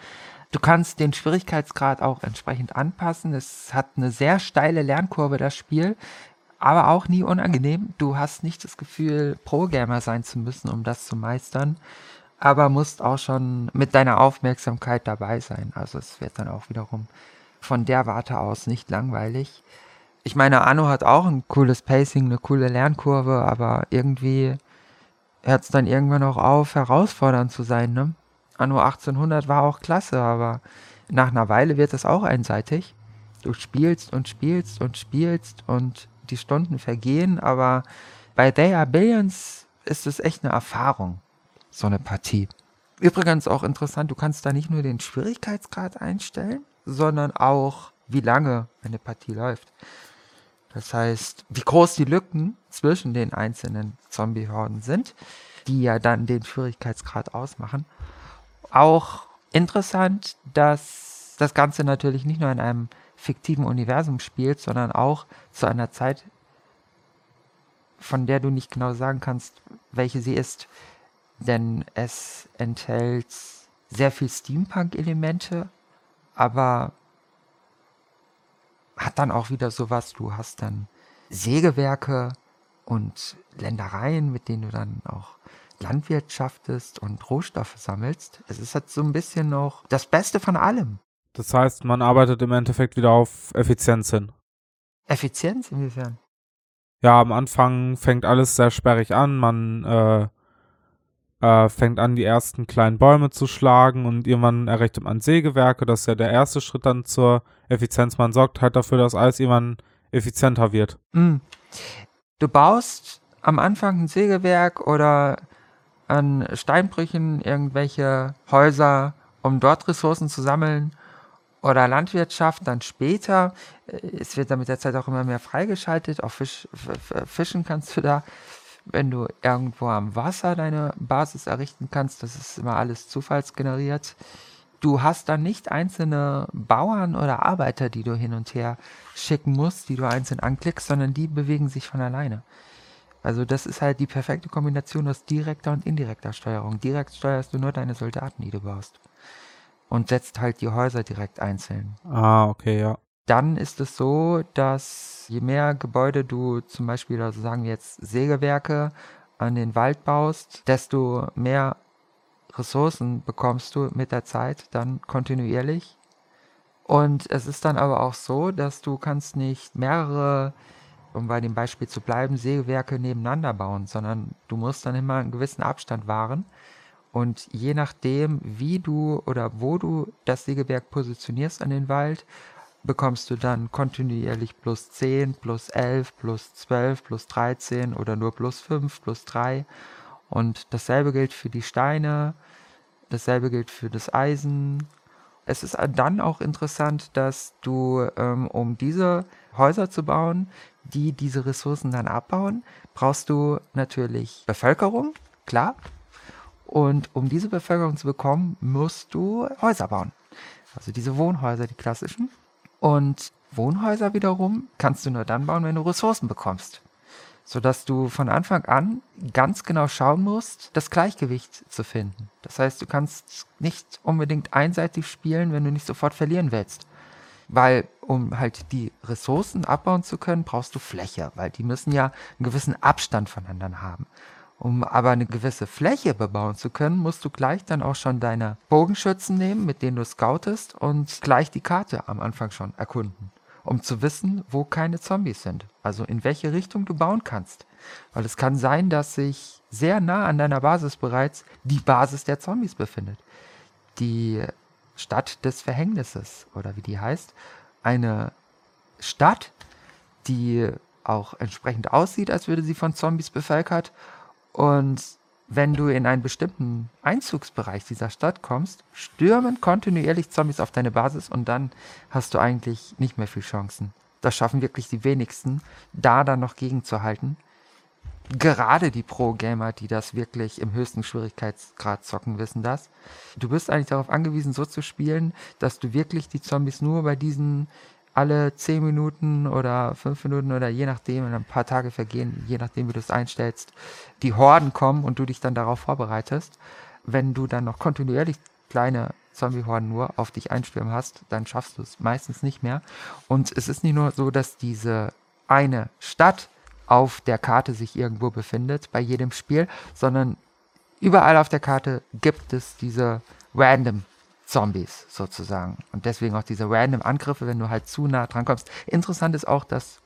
Du kannst den Schwierigkeitsgrad auch entsprechend anpassen. Es hat eine sehr steile Lernkurve, das Spiel, aber auch nie unangenehm. Du hast nicht das Gefühl, Pro-Gamer sein zu müssen, um das zu meistern, aber musst auch schon mit deiner Aufmerksamkeit dabei sein. Also es wird dann auch wiederum von der Warte aus nicht langweilig. Ich meine, Anno hat auch ein cooles Pacing, eine coole Lernkurve, aber irgendwie hört es dann irgendwann auch auf, herausfordernd zu sein. Ne? Anno 1800 war auch klasse, aber nach einer Weile wird es auch einseitig. Du spielst und spielst und spielst und die Stunden vergehen, aber bei They Are Billions ist es echt eine Erfahrung, so eine Partie. Übrigens auch interessant, du kannst da nicht nur den Schwierigkeitsgrad einstellen, sondern auch, wie lange eine Partie läuft. Das heißt, wie groß die Lücken zwischen den einzelnen Zombie-Horden sind, die ja dann den Schwierigkeitsgrad ausmachen. Auch interessant, dass das Ganze natürlich nicht nur in einem fiktiven Universum spielt, sondern auch zu einer Zeit, von der du nicht genau sagen kannst, welche sie ist. Denn es enthält sehr viel Steampunk-Elemente, aber hat dann auch wieder sowas, du hast dann Sägewerke und Ländereien, mit denen du dann auch landwirtschaftest und Rohstoffe sammelst. Es ist halt so ein bisschen noch das Beste von allem. Das heißt, man arbeitet im Endeffekt wieder auf Effizienz hin. Effizienz inwiefern? Ja, am Anfang fängt alles sehr sperrig an. Man äh, äh, fängt an, die ersten kleinen Bäume zu schlagen und irgendwann errichtet man Sägewerke. Das ist ja der erste Schritt dann zur Effizienz. Man sorgt halt dafür, dass alles irgendwann effizienter wird. Mm. Du baust am Anfang ein Sägewerk oder an Steinbrüchen irgendwelche Häuser, um dort Ressourcen zu sammeln oder Landwirtschaft dann später. Es wird dann mit der Zeit auch immer mehr freigeschaltet. Auch Fisch, Fischen kannst du da, wenn du irgendwo am Wasser deine Basis errichten kannst. Das ist immer alles zufallsgeneriert. Du hast dann nicht einzelne Bauern oder Arbeiter, die du hin und her schicken musst, die du einzeln anklickst, sondern die bewegen sich von alleine. Also das ist halt die perfekte Kombination aus direkter und indirekter Steuerung. Direkt steuerst du nur deine Soldaten, die du baust und setzt halt die Häuser direkt einzeln. Ah, okay, ja. Dann ist es so, dass je mehr Gebäude du zum Beispiel, also sagen wir jetzt Sägewerke an den Wald baust, desto mehr Ressourcen bekommst du mit der Zeit dann kontinuierlich. Und es ist dann aber auch so, dass du kannst nicht mehrere, um bei dem Beispiel zu bleiben, Sägewerke nebeneinander bauen, sondern du musst dann immer einen gewissen Abstand wahren. Und je nachdem, wie du oder wo du das Sägewerk positionierst an den Wald, bekommst du dann kontinuierlich plus 10, plus 11, plus 12, plus 13 oder nur plus 5, plus 3. Und dasselbe gilt für die Steine, dasselbe gilt für das Eisen. Es ist dann auch interessant, dass du, ähm, um diese Häuser zu bauen, die diese Ressourcen dann abbauen, brauchst du natürlich Bevölkerung, klar, und um diese Bevölkerung zu bekommen, musst du Häuser bauen. Also diese Wohnhäuser, die klassischen. Und Wohnhäuser wiederum kannst du nur dann bauen, wenn du Ressourcen bekommst. Sodass du von Anfang an ganz genau schauen musst, das Gleichgewicht zu finden. Das heißt, du kannst nicht unbedingt einseitig spielen, wenn du nicht sofort verlieren willst. Weil, um halt die Ressourcen abbauen zu können, brauchst du Fläche, weil die müssen ja einen gewissen Abstand voneinander haben. Um aber eine gewisse Fläche bebauen zu können, musst du gleich dann auch schon deine Bogenschützen nehmen, mit denen du scoutest und gleich die Karte am Anfang schon erkunden, um zu wissen, wo keine Zombies sind. Also in welche Richtung du bauen kannst. Weil es kann sein, dass sich sehr nah an deiner Basis bereits die Basis der Zombies befindet. Die Stadt des Verhängnisses oder wie die heißt. Eine Stadt, die auch entsprechend aussieht, als würde sie von Zombies bevölkert und wenn du in einen bestimmten Einzugsbereich dieser Stadt kommst, stürmen kontinuierlich Zombies auf deine Basis und dann hast du eigentlich nicht mehr viel Chancen. Das schaffen wirklich die wenigsten, da dann noch gegenzuhalten. Gerade die Pro-Gamer, die das wirklich im höchsten Schwierigkeitsgrad zocken, wissen das. Du bist eigentlich darauf angewiesen, so zu spielen, dass du wirklich die Zombies nur bei diesen alle 10 Minuten oder 5 Minuten oder je nachdem, wenn ein paar Tage vergehen, je nachdem, wie du es einstellst, die Horden kommen und du dich dann darauf vorbereitest. Wenn du dann noch kontinuierlich kleine Zombie-Horden nur auf dich einstürmen hast, dann schaffst du es meistens nicht mehr. Und es ist nicht nur so, dass diese eine Stadt auf der Karte sich irgendwo befindet bei jedem Spiel, sondern überall auf der Karte gibt es diese random Zombies sozusagen. Und deswegen auch diese random Angriffe, wenn du halt zu nah dran kommst. Interessant ist auch, dass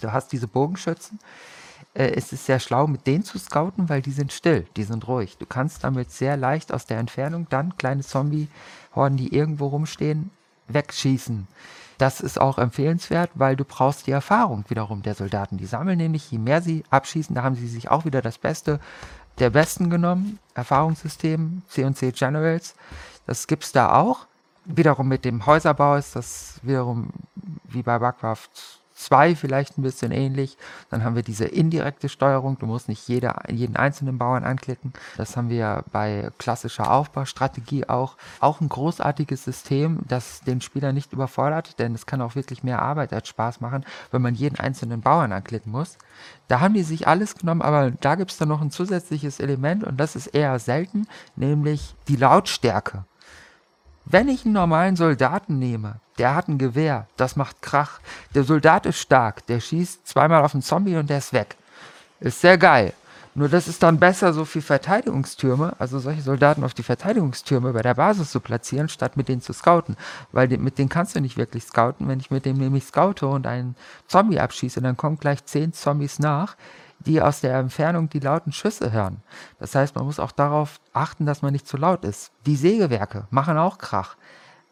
du hast diese Bogenschützen. Äh, es ist sehr schlau, mit denen zu scouten, weil die sind still, die sind ruhig. Du kannst damit sehr leicht aus der Entfernung dann kleine Zombie-Horden, die irgendwo rumstehen, wegschießen. Das ist auch empfehlenswert, weil du brauchst die Erfahrung wiederum der Soldaten. Die sammeln nämlich, je mehr sie abschießen, da haben sie sich auch wieder das Beste der Besten genommen. Erfahrungssystem, C&C Generals. Das gibt es da auch. Wiederum mit dem Häuserbau ist das wiederum wie bei Warcraft 2 vielleicht ein bisschen ähnlich. Dann haben wir diese indirekte Steuerung. Du musst nicht jede, jeden einzelnen Bauern anklicken. Das haben wir bei klassischer Aufbaustrategie auch. Auch ein großartiges System, das den Spieler nicht überfordert, denn es kann auch wirklich mehr Arbeit als Spaß machen, wenn man jeden einzelnen Bauern anklicken muss. Da haben die sich alles genommen, aber da gibt es dann noch ein zusätzliches Element und das ist eher selten, nämlich die Lautstärke. Wenn ich einen normalen Soldaten nehme, der hat ein Gewehr, das macht Krach. Der Soldat ist stark, der schießt zweimal auf einen Zombie und der ist weg. Ist sehr geil. Nur das ist dann besser, so viel Verteidigungstürme, also solche Soldaten auf die Verteidigungstürme bei der Basis zu platzieren, statt mit denen zu scouten. Weil mit denen kannst du nicht wirklich scouten. Wenn ich mit dem nämlich scoute und einen Zombie abschieße, dann kommen gleich zehn Zombies nach die aus der Entfernung die lauten Schüsse hören. Das heißt, man muss auch darauf achten, dass man nicht zu laut ist. Die Sägewerke machen auch Krach.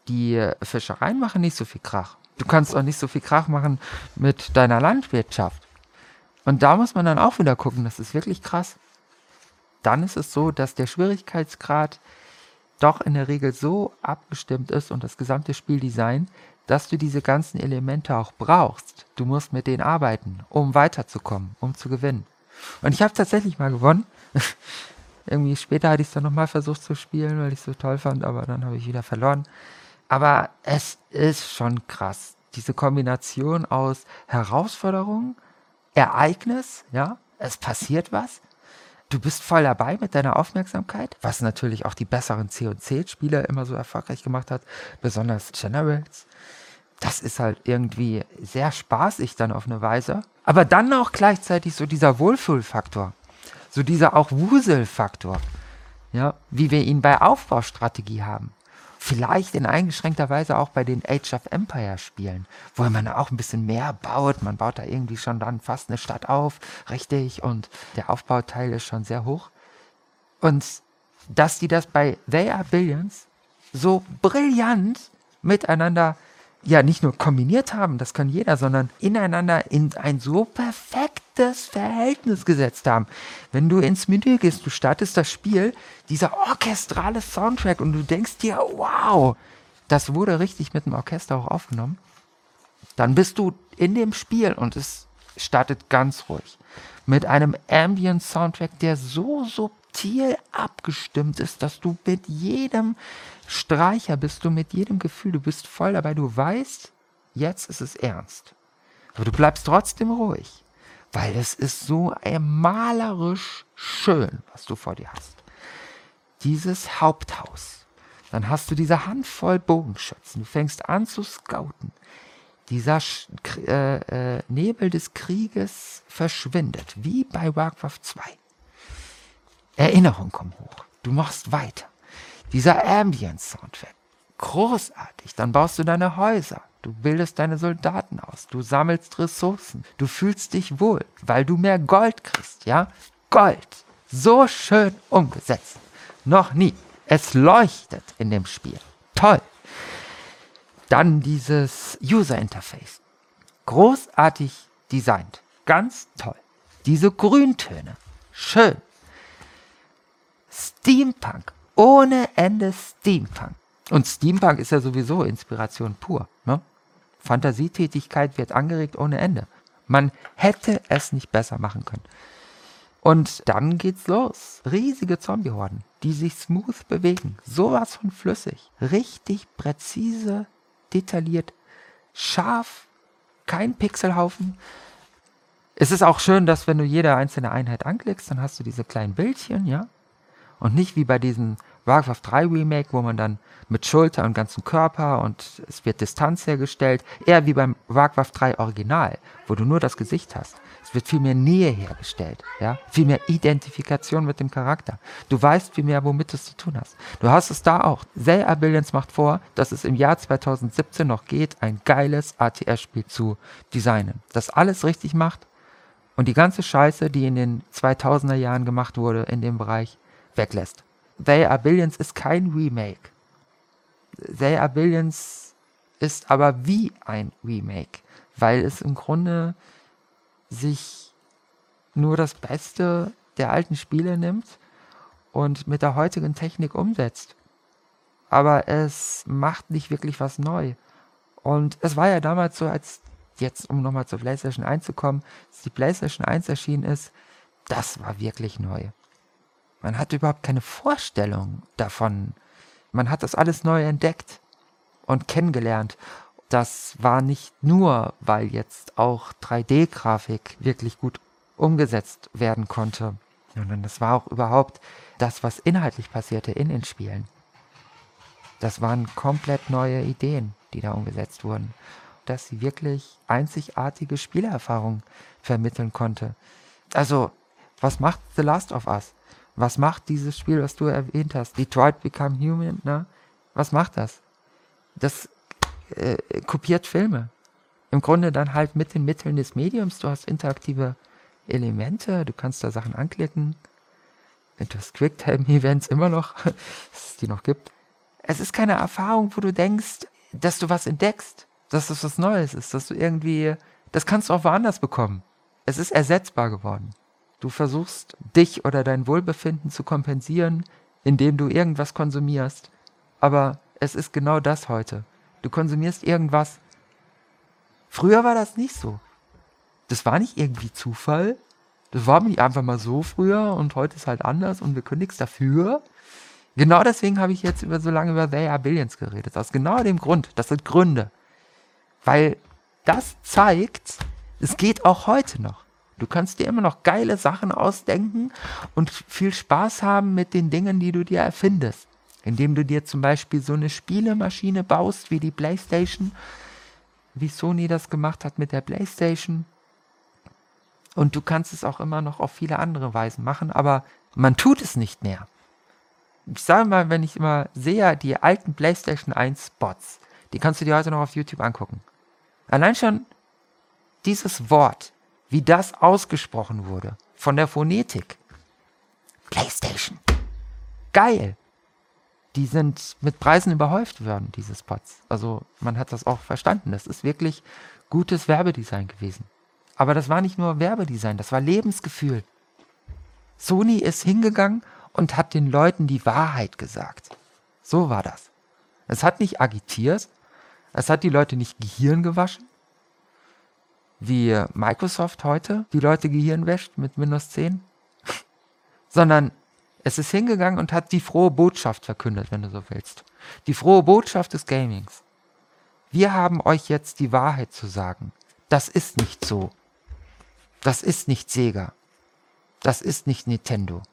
Die Fischereien machen nicht so viel Krach. Du kannst auch nicht so viel Krach machen mit deiner Landwirtschaft. Und da muss man dann auch wieder gucken, das ist wirklich krass. Dann ist es so, dass der Schwierigkeitsgrad doch in der Regel so abgestimmt ist und das gesamte Spieldesign, dass du diese ganzen Elemente auch brauchst. Du musst mit denen arbeiten, um weiterzukommen, um zu gewinnen. Und ich habe tatsächlich mal gewonnen. Irgendwie später hatte ich es dann nochmal versucht zu spielen, weil ich es so toll fand, aber dann habe ich wieder verloren. Aber es ist schon krass. Diese Kombination aus Herausforderung, Ereignis, ja, es passiert was. Du bist voll dabei mit deiner Aufmerksamkeit, was natürlich auch die besseren C&C-Spieler immer so erfolgreich gemacht hat, besonders Generals. Das ist halt irgendwie sehr spaßig dann auf eine Weise. Aber dann auch gleichzeitig so dieser Wohlfühlfaktor. So dieser auch Wuselfaktor. Ja, wie wir ihn bei Aufbaustrategie haben vielleicht in eingeschränkter Weise auch bei den Age of Empire Spielen, wo man auch ein bisschen mehr baut. Man baut da irgendwie schon dann fast eine Stadt auf, richtig, und der Aufbauteil ist schon sehr hoch. Und dass die das bei They Are Billions so brillant miteinander ja nicht nur kombiniert haben, das kann jeder, sondern ineinander in ein so perfektes Verhältnis gesetzt haben. Wenn du ins Menü gehst, du startest das Spiel, dieser orchestrale Soundtrack und du denkst dir, wow, das wurde richtig mit dem Orchester auch aufgenommen. Dann bist du in dem Spiel und es startet ganz ruhig. Mit einem Ambient Soundtrack, der so subtil abgestimmt ist, dass du mit jedem Streicher bist du mit jedem Gefühl, du bist voll dabei, du weißt, jetzt ist es ernst. Aber du bleibst trotzdem ruhig, weil es ist so malerisch schön, was du vor dir hast. Dieses Haupthaus. Dann hast du diese Handvoll Bogenschützen. Du fängst an zu scouten. Dieser äh, äh, Nebel des Krieges verschwindet, wie bei Warcraft 2. Erinnerungen kommen hoch. Du machst weiter. Dieser Ambience-Soundtrack. Großartig. Dann baust du deine Häuser. Du bildest deine Soldaten aus. Du sammelst Ressourcen. Du fühlst dich wohl, weil du mehr Gold kriegst, ja? Gold. So schön umgesetzt. Noch nie. Es leuchtet in dem Spiel. Toll. Dann dieses User Interface. Großartig designt. Ganz toll. Diese Grüntöne. Schön. Steampunk ohne Ende Steampunk. Und Steampunk ist ja sowieso Inspiration pur. Ne? Fantasietätigkeit wird angeregt ohne Ende. Man hätte es nicht besser machen können. Und dann geht's los. Riesige Zombiehorden, die sich smooth bewegen. Sowas von flüssig. Richtig präzise, detailliert, scharf, kein Pixelhaufen. Es ist auch schön, dass wenn du jede einzelne Einheit anklickst, dann hast du diese kleinen Bildchen, ja, und nicht wie bei diesem Warcraft 3 Remake, wo man dann mit Schulter und ganzem Körper und es wird Distanz hergestellt. Eher wie beim Warcraft 3 Original, wo du nur das Gesicht hast. Es wird viel mehr Nähe hergestellt, ja, viel mehr Identifikation mit dem Charakter. Du weißt viel mehr, womit du es zu tun hast. Du hast es da auch. Zell Billions macht vor, dass es im Jahr 2017 noch geht, ein geiles ATS-Spiel zu designen. Das alles richtig macht und die ganze Scheiße, die in den 2000er Jahren gemacht wurde in dem Bereich, weglässt. They Are Billions ist kein Remake. They Are Billions ist aber wie ein Remake, weil es im Grunde sich nur das Beste der alten Spiele nimmt und mit der heutigen Technik umsetzt. Aber es macht nicht wirklich was neu. Und es war ja damals so, als jetzt, um nochmal zur PlayStation 1 zu kommen, als die PlayStation 1 erschienen ist, das war wirklich neu. Man hat überhaupt keine Vorstellung davon. Man hat das alles neu entdeckt und kennengelernt. Das war nicht nur, weil jetzt auch 3D-Grafik wirklich gut umgesetzt werden konnte, sondern das war auch überhaupt das, was inhaltlich passierte in den Spielen. Das waren komplett neue Ideen, die da umgesetzt wurden. Dass sie wirklich einzigartige Spielerfahrungen vermitteln konnte. Also, was macht The Last of Us? Was macht dieses Spiel, was du erwähnt hast? Detroit Become Human, ne? Was macht das? Das äh, kopiert Filme. Im Grunde dann halt mit den Mitteln des Mediums. Du hast interaktive Elemente, du kannst da Sachen anklicken. Windows Quicktime-Events immer noch, dass es die noch gibt. Es ist keine Erfahrung, wo du denkst, dass du was entdeckst, dass das was Neues ist, dass du irgendwie, das kannst du auch woanders bekommen. Es ist ersetzbar geworden. Du versuchst, dich oder dein Wohlbefinden zu kompensieren, indem du irgendwas konsumierst. Aber es ist genau das heute. Du konsumierst irgendwas. Früher war das nicht so. Das war nicht irgendwie Zufall. Das war nicht einfach mal so früher und heute ist halt anders und wir können nichts dafür. Genau deswegen habe ich jetzt über so lange über They Are Billions geredet. Aus genau dem Grund. Das sind Gründe. Weil das zeigt, es geht auch heute noch. Du kannst dir immer noch geile Sachen ausdenken und viel Spaß haben mit den Dingen, die du dir erfindest. Indem du dir zum Beispiel so eine Spielemaschine baust wie die PlayStation, wie Sony das gemacht hat mit der PlayStation. Und du kannst es auch immer noch auf viele andere Weisen machen, aber man tut es nicht mehr ich sage mal, wenn ich immer sehe, die alten PlayStation 1 Spots, die kannst du dir heute noch auf YouTube angucken. Allein schon dieses Wort, wie das ausgesprochen wurde, von der Phonetik. PlayStation. Geil. Die sind mit Preisen überhäuft worden, diese Spots. Also man hat das auch verstanden. Das ist wirklich gutes Werbedesign gewesen. Aber das war nicht nur Werbedesign, das war Lebensgefühl. Sony ist hingegangen und hat den Leuten die Wahrheit gesagt. So war das. Es hat nicht agitiert, es hat die Leute nicht Gehirn gewaschen, wie Microsoft heute die Leute Gehirn wäscht mit Windows 10, sondern es ist hingegangen und hat die frohe Botschaft verkündet, wenn du so willst. Die frohe Botschaft des Gamings. Wir haben euch jetzt die Wahrheit zu sagen. Das ist nicht so. Das ist nicht Sega. Das ist nicht Nintendo.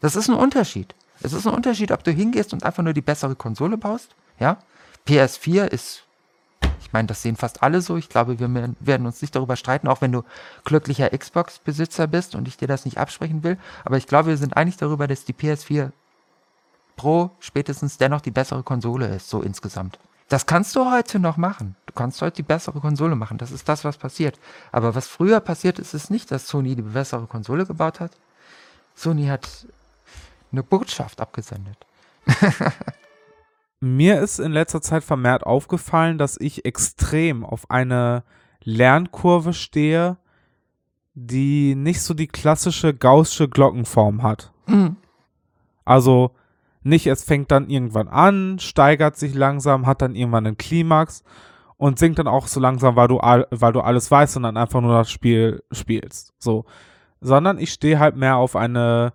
Das ist ein Unterschied. Es ist ein Unterschied, ob du hingehst und einfach nur die bessere Konsole baust. Ja, PS4 ist, ich meine, das sehen fast alle so. Ich glaube, wir werden uns nicht darüber streiten, auch wenn du glücklicher Xbox-Besitzer bist und ich dir das nicht absprechen will. Aber ich glaube, wir sind einig darüber, dass die PS4 Pro spätestens dennoch die bessere Konsole ist, so insgesamt. Das kannst du heute noch machen. Du kannst heute die bessere Konsole machen. Das ist das, was passiert. Aber was früher passiert ist, ist nicht, dass Sony die bessere Konsole gebaut hat. Sony hat eine Botschaft abgesendet. Mir ist in letzter Zeit vermehrt aufgefallen, dass ich extrem auf eine Lernkurve stehe, die nicht so die klassische gaußsche Glockenform hat. Mhm. Also nicht, es fängt dann irgendwann an, steigert sich langsam, hat dann irgendwann einen Klimax und sinkt dann auch so langsam, weil du, all, weil du alles weißt und dann einfach nur das Spiel spielst. So. Sondern ich stehe halt mehr auf eine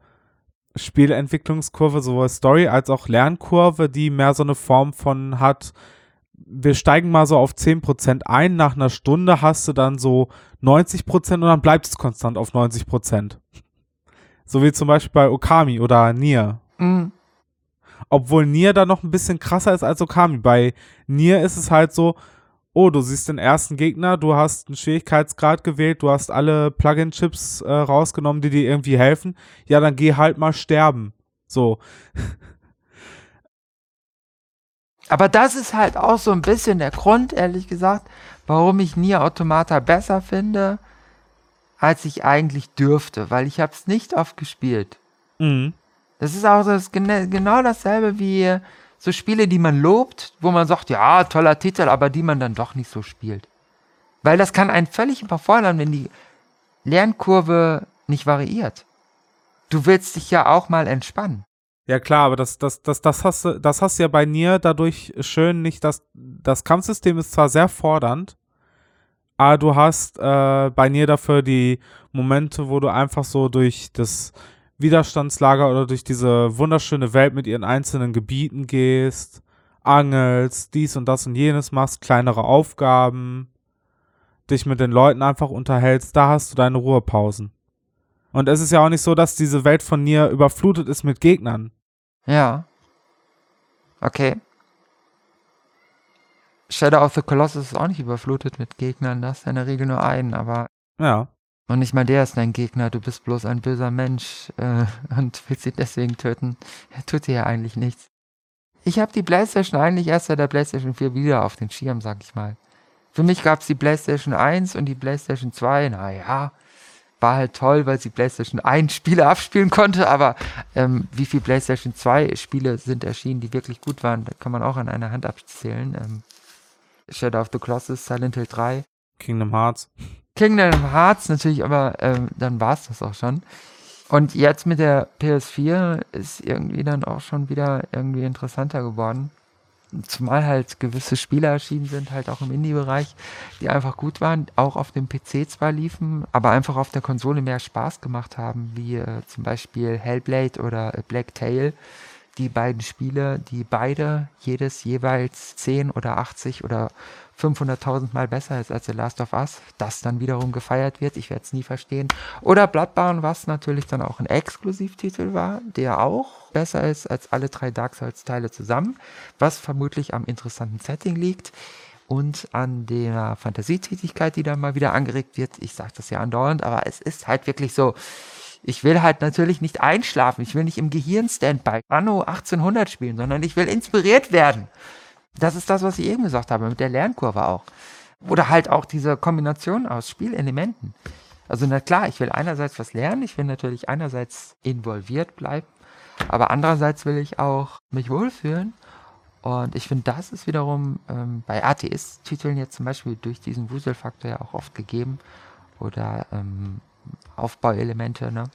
Spielentwicklungskurve, sowohl Story als auch Lernkurve, die mehr so eine Form von hat, wir steigen mal so auf 10% ein, nach einer Stunde hast du dann so 90% und dann bleibt es konstant auf 90%. So wie zum Beispiel bei Okami oder Nier. Mhm. Obwohl Nier da noch ein bisschen krasser ist als Okami. Bei Nier ist es halt so, oh, du siehst den ersten Gegner, du hast einen Schwierigkeitsgrad gewählt, du hast alle Plugin-Chips äh, rausgenommen, die dir irgendwie helfen, ja, dann geh halt mal sterben. So. Aber das ist halt auch so ein bisschen der Grund, ehrlich gesagt, warum ich Nier Automata besser finde, als ich eigentlich dürfte, weil ich habe es nicht oft gespielt. Mhm. Das ist auch das, genau dasselbe wie so Spiele, die man lobt, wo man sagt, ja, toller Titel, aber die man dann doch nicht so spielt. Weil das kann einen völlig überfordern, wenn die Lernkurve nicht variiert. Du willst dich ja auch mal entspannen. Ja klar, aber das, das, das, das, hast, du, das hast du ja bei Nier dadurch schön nicht, dass das Kampfsystem ist zwar sehr fordernd, aber du hast äh, bei Nier dafür die Momente, wo du einfach so durch das Widerstandslager oder durch diese wunderschöne Welt mit ihren einzelnen Gebieten gehst, angelst, dies und das und jenes machst, kleinere Aufgaben, dich mit den Leuten einfach unterhältst, da hast du deine Ruhepausen. Und es ist ja auch nicht so, dass diese Welt von Nier überflutet ist mit Gegnern. Ja. Okay. Shadow of the Colossus ist auch nicht überflutet mit Gegnern, das ist in der Regel nur einen, aber. Ja. Und nicht mal der ist dein Gegner, du bist bloß ein böser Mensch äh, und willst ihn deswegen töten. Er tut dir ja eigentlich nichts. Ich habe die Playstation eigentlich erst seit der Playstation 4 wieder auf den Schirm, sag ich mal. Für mich gab es die Playstation 1 und die Playstation 2, naja, war halt toll, weil sie PlayStation 1 Spiele abspielen konnte, aber ähm, wie viele PlayStation 2 Spiele sind erschienen, die wirklich gut waren, da kann man auch an einer Hand abzählen. Ähm, Shadow of the Colossus, Silent Hill 3. Kingdom Hearts. Kingdom Hearts natürlich, aber ähm, dann war es das auch schon. Und jetzt mit der PS4 ist irgendwie dann auch schon wieder irgendwie interessanter geworden zumal halt gewisse Spiele erschienen sind, halt auch im Indie-Bereich, die einfach gut waren, auch auf dem PC zwar liefen, aber einfach auf der Konsole mehr Spaß gemacht haben, wie äh, zum Beispiel Hellblade oder äh, Black Tail. Die beiden Spiele, die beide jedes jeweils 10 oder 80 oder 500.000 Mal besser ist als The Last of Us, das dann wiederum gefeiert wird. Ich werde es nie verstehen. Oder Bloodborne, was natürlich dann auch ein Exklusivtitel war, der auch besser ist als alle drei Dark Souls-Teile zusammen, was vermutlich am interessanten Setting liegt und an der Fantasietätigkeit, die da mal wieder angeregt wird. Ich sage das ja andauernd, aber es ist halt wirklich so. Ich will halt natürlich nicht einschlafen. Ich will nicht im Gehirn Standby Anno 1800 spielen, sondern ich will inspiriert werden. Das ist das, was ich eben gesagt habe, mit der Lernkurve auch. Oder halt auch diese Kombination aus Spielelementen. Also na klar, ich will einerseits was lernen, ich will natürlich einerseits involviert bleiben, aber andererseits will ich auch mich wohlfühlen. Und ich finde, das ist wiederum ähm, bei ATS-Titeln jetzt zum Beispiel durch diesen Wuselfaktor ja auch oft gegeben. Oder ähm, Aufbauelemente. Ne?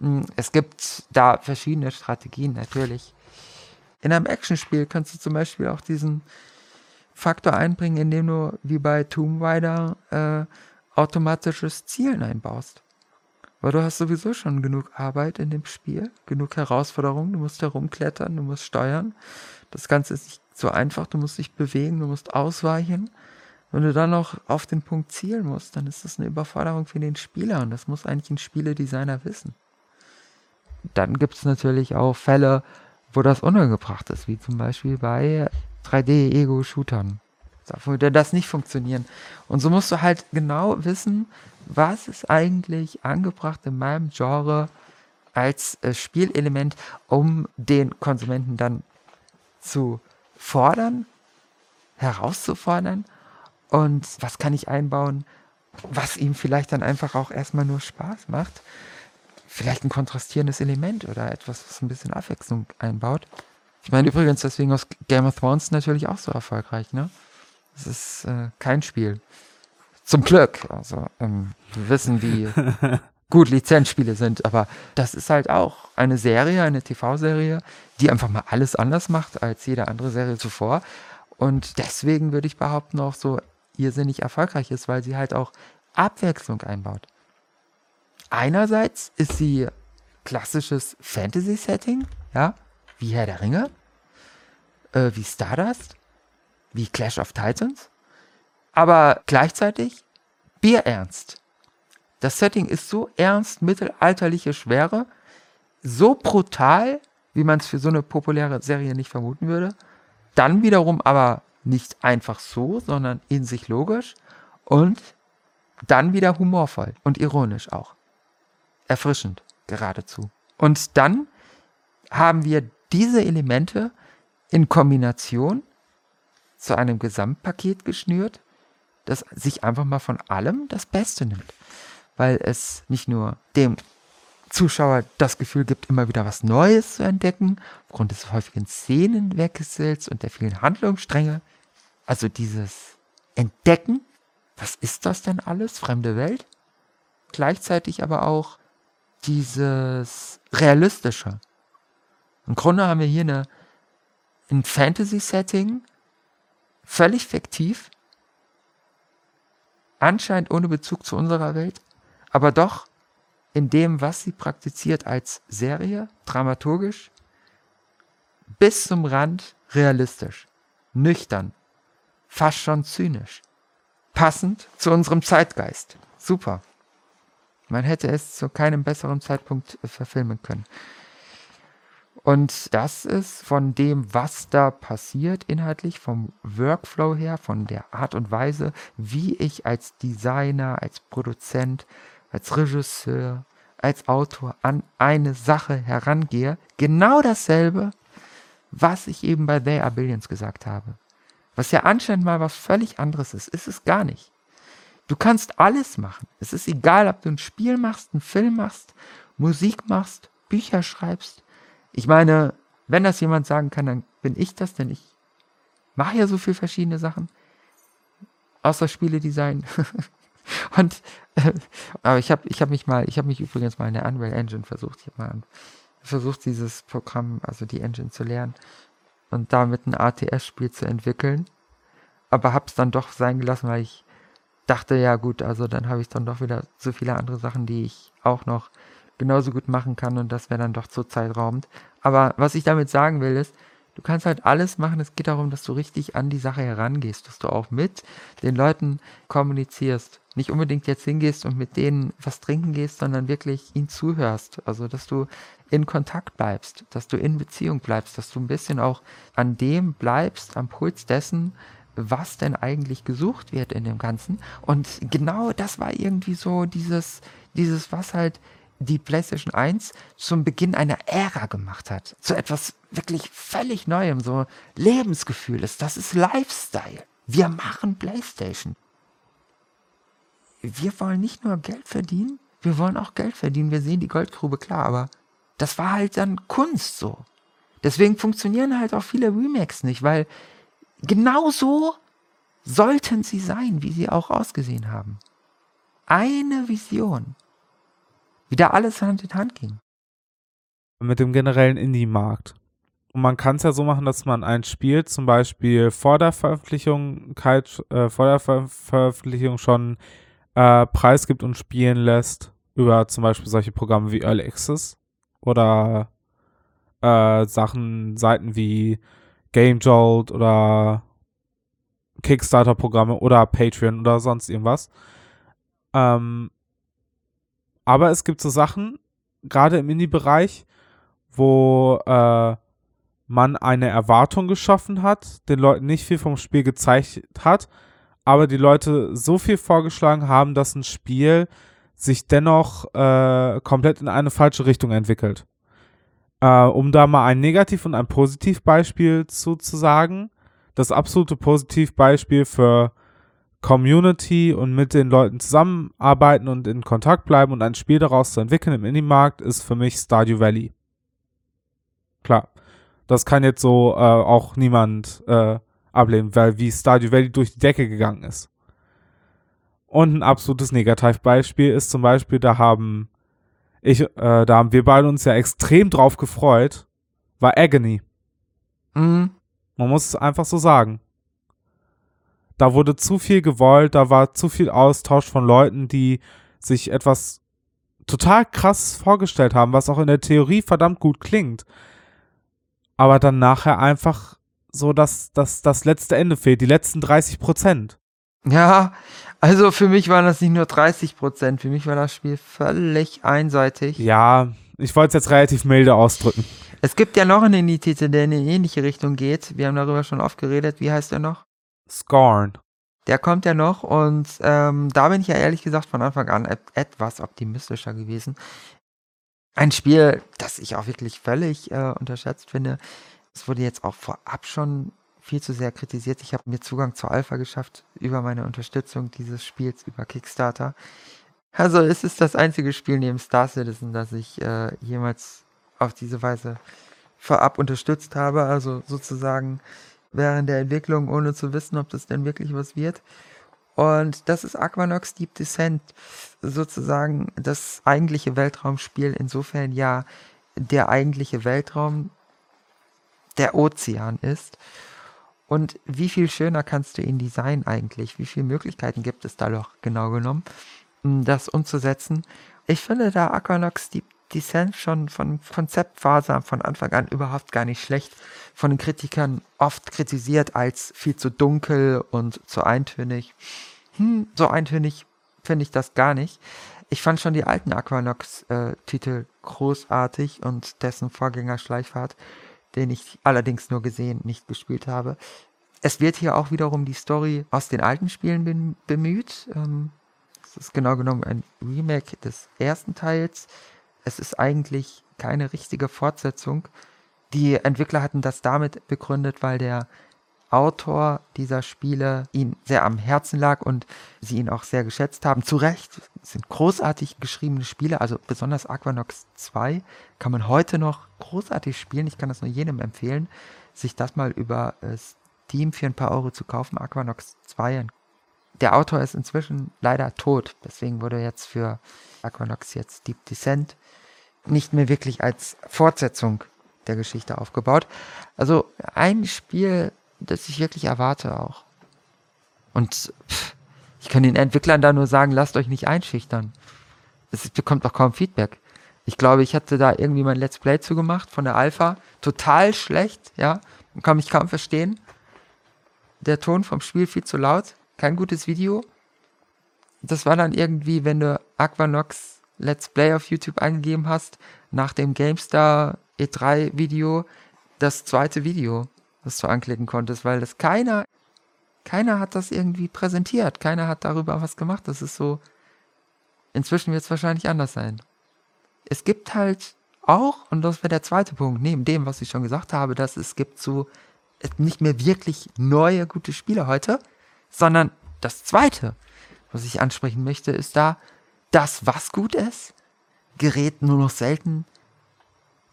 Hm, es gibt da verschiedene Strategien natürlich. In einem Actionspiel kannst du zum Beispiel auch diesen Faktor einbringen, indem du wie bei Tomb Raider äh, automatisches Zielen einbaust. Weil du hast sowieso schon genug Arbeit in dem Spiel, genug Herausforderungen, du musst herumklettern, du musst steuern. Das Ganze ist nicht so einfach, du musst dich bewegen, du musst ausweichen. Wenn du dann noch auf den Punkt zielen musst, dann ist das eine Überforderung für den Spieler und das muss eigentlich ein Spieledesigner wissen. Dann gibt es natürlich auch Fälle, wo das untergebracht ist, wie zum Beispiel bei 3D-Ego-Shootern. Da würde das nicht funktionieren. Und so musst du halt genau wissen, was ist eigentlich angebracht in meinem Genre als äh, Spielelement, um den Konsumenten dann zu fordern, herauszufordern und was kann ich einbauen, was ihm vielleicht dann einfach auch erstmal nur Spaß macht vielleicht ein kontrastierendes Element oder etwas, was ein bisschen Abwechslung einbaut. Ich meine übrigens, deswegen aus Game of Thrones natürlich auch so erfolgreich, ne? Es ist äh, kein Spiel. Zum Glück. Also, ähm, wir wissen, wie gut Lizenzspiele sind, aber das ist halt auch eine Serie, eine TV-Serie, die einfach mal alles anders macht als jede andere Serie zuvor. Und deswegen würde ich behaupten, auch so irrsinnig erfolgreich ist, weil sie halt auch Abwechslung einbaut. Einerseits ist sie klassisches Fantasy-Setting, ja, wie Herr der Ringe, äh, wie Stardust, wie Clash of Titans, aber gleichzeitig bierernst. Das Setting ist so ernst, mittelalterliche Schwere, so brutal, wie man es für so eine populäre Serie nicht vermuten würde. Dann wiederum aber nicht einfach so, sondern in sich logisch und dann wieder humorvoll und ironisch auch erfrischend geradezu. Und dann haben wir diese Elemente in Kombination zu einem Gesamtpaket geschnürt, das sich einfach mal von allem das Beste nimmt. Weil es nicht nur dem Zuschauer das Gefühl gibt, immer wieder was Neues zu entdecken, aufgrund des häufigen Szenenwechsels und der vielen Handlungsstränge. Also dieses Entdecken, was ist das denn alles, fremde Welt? Gleichzeitig aber auch dieses Realistische. Im Grunde haben wir hier eine, ein Fantasy-Setting, völlig fiktiv, anscheinend ohne Bezug zu unserer Welt, aber doch in dem, was sie praktiziert als Serie, dramaturgisch, bis zum Rand realistisch, nüchtern, fast schon zynisch, passend zu unserem Zeitgeist. Super. Man hätte es zu keinem besseren Zeitpunkt äh, verfilmen können. Und das ist von dem, was da passiert inhaltlich, vom Workflow her, von der Art und Weise, wie ich als Designer, als Produzent, als Regisseur, als Autor an eine Sache herangehe, genau dasselbe, was ich eben bei They Are Billions gesagt habe. Was ja anscheinend mal was völlig anderes ist, ist es gar nicht. Du kannst alles machen. Es ist egal, ob du ein Spiel machst, einen Film machst, Musik machst, Bücher schreibst. Ich meine, wenn das jemand sagen kann, dann bin ich das, denn ich mache ja so viele verschiedene Sachen. Außer Spieledesign. Und äh, aber ich habe ich hab mich mal, ich habe mich übrigens mal in der Unreal Engine versucht. Ich habe mal versucht, dieses Programm, also die Engine zu lernen und damit ein ATS-Spiel zu entwickeln. Aber habe es dann doch sein gelassen, weil ich dachte, ja gut, also dann habe ich dann doch wieder so viele andere Sachen, die ich auch noch genauso gut machen kann und das wäre dann doch zu zeitraubend. Aber was ich damit sagen will, ist, du kannst halt alles machen. Es geht darum, dass du richtig an die Sache herangehst, dass du auch mit den Leuten kommunizierst. Nicht unbedingt jetzt hingehst und mit denen was trinken gehst, sondern wirklich ihnen zuhörst. Also, dass du in Kontakt bleibst, dass du in Beziehung bleibst, dass du ein bisschen auch an dem bleibst, am Puls dessen, was denn eigentlich gesucht wird in dem Ganzen. Und genau das war irgendwie so dieses, dieses, was halt die PlayStation 1 zum Beginn einer Ära gemacht hat. Zu etwas wirklich völlig Neuem, so Lebensgefühl ist. Das ist Lifestyle. Wir machen PlayStation. Wir wollen nicht nur Geld verdienen, wir wollen auch Geld verdienen. Wir sehen die Goldgrube klar, aber das war halt dann Kunst so. Deswegen funktionieren halt auch viele Remakes nicht, weil genau so sollten sie sein, wie sie auch ausgesehen haben. Eine Vision wie da alles Hand in Hand ging. Mit dem generellen Indie-Markt. Und man kann es ja so machen, dass man ein Spiel zum Beispiel vor der Veröffentlichung, äh, vor der Ver Veröffentlichung schon äh, preisgibt und spielen lässt über zum Beispiel solche Programme wie Early Access oder äh, Sachen, Seiten wie Game Jolt oder Kickstarter-Programme oder Patreon oder sonst irgendwas. Ähm, aber es gibt so Sachen, gerade im Indie-Bereich, wo äh, man eine Erwartung geschaffen hat, den Leuten nicht viel vom Spiel gezeigt hat, aber die Leute so viel vorgeschlagen haben, dass ein Spiel sich dennoch äh, komplett in eine falsche Richtung entwickelt. Äh, um da mal ein Negativ- und ein Positivbeispiel zu, zu sagen, das absolute Positivbeispiel für Community und mit den Leuten zusammenarbeiten und in Kontakt bleiben und ein Spiel daraus zu entwickeln im Indie-Markt ist für mich Stardew Valley. Das kann jetzt so äh, auch niemand äh, ablehnen, weil wie Stardew Valley durch die Decke gegangen ist. Und ein absolutes Negativbeispiel ist zum Beispiel, da haben ich, äh, da haben wir beide uns ja extrem drauf gefreut, war Agony. Mhm. Man muss es einfach so sagen da wurde zu viel gewollt, da war zu viel Austausch von Leuten, die sich etwas total krass vorgestellt haben, was auch in der Theorie verdammt gut klingt. Aber dann nachher einfach so, dass, dass das letzte Ende fehlt, die letzten 30 Prozent. Ja, also für mich waren das nicht nur 30 Prozent, für mich war das Spiel völlig einseitig. Ja, ich wollte es jetzt relativ milde ausdrücken. Es gibt ja noch einen Indie-Titel, der in eine ähnliche Richtung geht. Wir haben darüber schon oft geredet. Wie heißt der noch? Scorn. Der kommt ja noch und ähm, da bin ich ja ehrlich gesagt von Anfang an et etwas optimistischer gewesen. Ein Spiel, das ich auch wirklich völlig äh, unterschätzt finde. Es wurde jetzt auch vorab schon viel zu sehr kritisiert. Ich habe mir Zugang zur Alpha geschafft über meine Unterstützung dieses Spiels über Kickstarter. Also es ist das einzige Spiel neben Star Citizen, das ich äh, jemals auf diese Weise vorab unterstützt habe. Also sozusagen während der Entwicklung, ohne zu wissen, ob das denn wirklich was wird. Und das ist Aquanox Deep Descent, sozusagen das eigentliche Weltraumspiel, insofern ja der eigentliche Weltraum der Ozean ist. Und wie viel schöner kannst du ihn designen eigentlich? Wie viele Möglichkeiten gibt es da doch genau genommen, das umzusetzen? Ich finde da Aquanox Deep Descent schon von Konzeptphase von Anfang an überhaupt gar nicht schlecht. Von den Kritikern oft kritisiert als viel zu dunkel und zu eintönig. Hm, so eintönig finde ich das gar nicht. Ich fand schon die alten Aquanox-Titel äh, großartig und dessen Vorgänger Schleichfahrt, den ich allerdings nur gesehen, nicht gespielt habe. Es wird hier auch wiederum die Story aus den alten Spielen bemüht. Ähm, es ist genau genommen ein Remake des ersten Teils es ist eigentlich keine richtige Fortsetzung. Die Entwickler hatten das damit begründet, weil der Autor dieser Spiele ihnen sehr am Herzen lag und sie ihn auch sehr geschätzt haben. Zu Recht sind großartig geschriebene Spiele, also besonders Aquanox 2 kann man heute noch großartig spielen. Ich kann das nur jedem empfehlen, sich das mal über äh, Steam für ein paar Euro zu kaufen. Aquanox 2. Der Autor ist inzwischen leider tot, deswegen wurde jetzt für Aquanox jetzt Deep Descent nicht mehr wirklich als Fortsetzung der Geschichte aufgebaut. Also ein Spiel, das ich wirklich erwarte auch. Und pff, ich kann den Entwicklern da nur sagen, lasst euch nicht einschüchtern. Es bekommt doch kaum Feedback. Ich glaube, ich hatte da irgendwie mein Let's Play zugemacht von der Alpha. Total schlecht, ja. Kann mich kaum verstehen. Der Ton vom Spiel viel zu laut. Kein gutes Video. Das war dann irgendwie, wenn du Aquanox Let's Play auf YouTube eingegeben hast, nach dem GameStar E3 Video, das zweite Video, das du anklicken konntest, weil das keiner, keiner hat das irgendwie präsentiert, keiner hat darüber was gemacht. Das ist so, inzwischen wird es wahrscheinlich anders sein. Es gibt halt auch, und das wäre der zweite Punkt, neben dem, was ich schon gesagt habe, dass es gibt so nicht mehr wirklich neue gute Spiele heute, sondern das zweite, was ich ansprechen möchte, ist da, das, was gut ist, gerät nur noch selten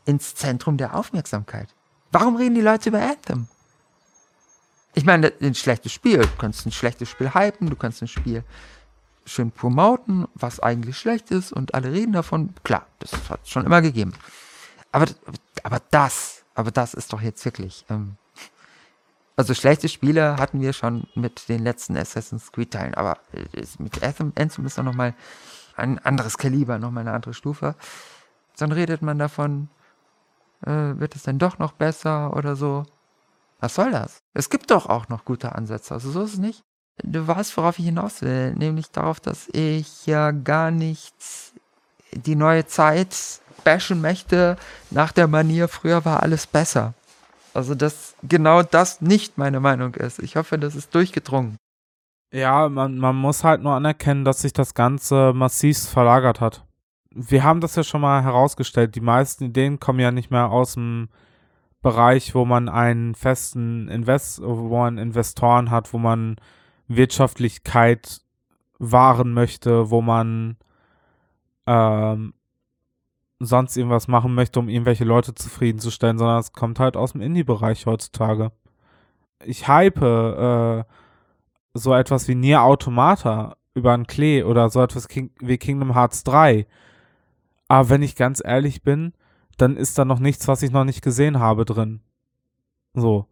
ins Zentrum der Aufmerksamkeit. Warum reden die Leute über Anthem? Ich meine, ein schlechtes Spiel. Du kannst ein schlechtes Spiel hypen, du kannst ein Spiel schön promoten, was eigentlich schlecht ist und alle reden davon. Klar, das hat es schon immer gegeben. Aber, aber das, aber das ist doch jetzt wirklich. Ähm, also schlechte Spiele hatten wir schon mit den letzten Assassin's Creed Teilen, aber mit Anthem, Anthem ist doch nochmal ein anderes Kaliber, nochmal eine andere Stufe. Dann redet man davon, äh, wird es denn doch noch besser oder so. Was soll das? Es gibt doch auch noch gute Ansätze, also so ist es nicht. Du weißt, worauf ich hinaus will, nämlich darauf, dass ich ja gar nicht die neue Zeit bashen möchte nach der Manier, früher war alles besser. Also, dass genau das nicht meine Meinung ist. Ich hoffe, das ist durchgedrungen. Ja, man, man muss halt nur anerkennen, dass sich das Ganze massiv verlagert hat. Wir haben das ja schon mal herausgestellt. Die meisten Ideen kommen ja nicht mehr aus dem Bereich, wo man einen festen Invest, wo man Investoren hat, wo man Wirtschaftlichkeit wahren möchte, wo man ähm, sonst irgendwas machen möchte, um irgendwelche Leute zufriedenzustellen, sondern es kommt halt aus dem Indie-Bereich heutzutage. Ich hype äh, so etwas wie Nier Automata über ein Klee oder so etwas wie Kingdom Hearts 3. Aber wenn ich ganz ehrlich bin, dann ist da noch nichts, was ich noch nicht gesehen habe drin. So.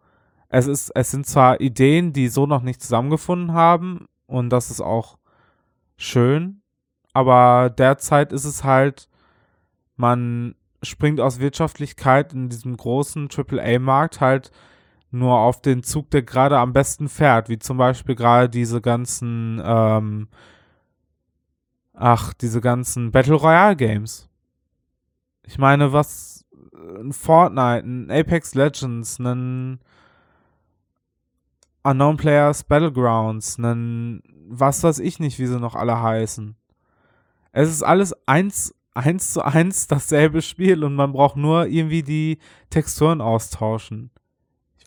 Es ist, es sind zwar Ideen, die so noch nicht zusammengefunden haben und das ist auch schön, aber derzeit ist es halt, man springt aus Wirtschaftlichkeit in diesem großen AAA-Markt halt nur auf den Zug, der gerade am besten fährt, wie zum Beispiel gerade diese ganzen, ähm, ach, diese ganzen Battle Royale Games. Ich meine, was ein Fortnite, ein Apex Legends, ein Unknown Players Battlegrounds, ein was weiß ich nicht, wie sie noch alle heißen. Es ist alles eins, eins zu eins dasselbe Spiel und man braucht nur irgendwie die Texturen austauschen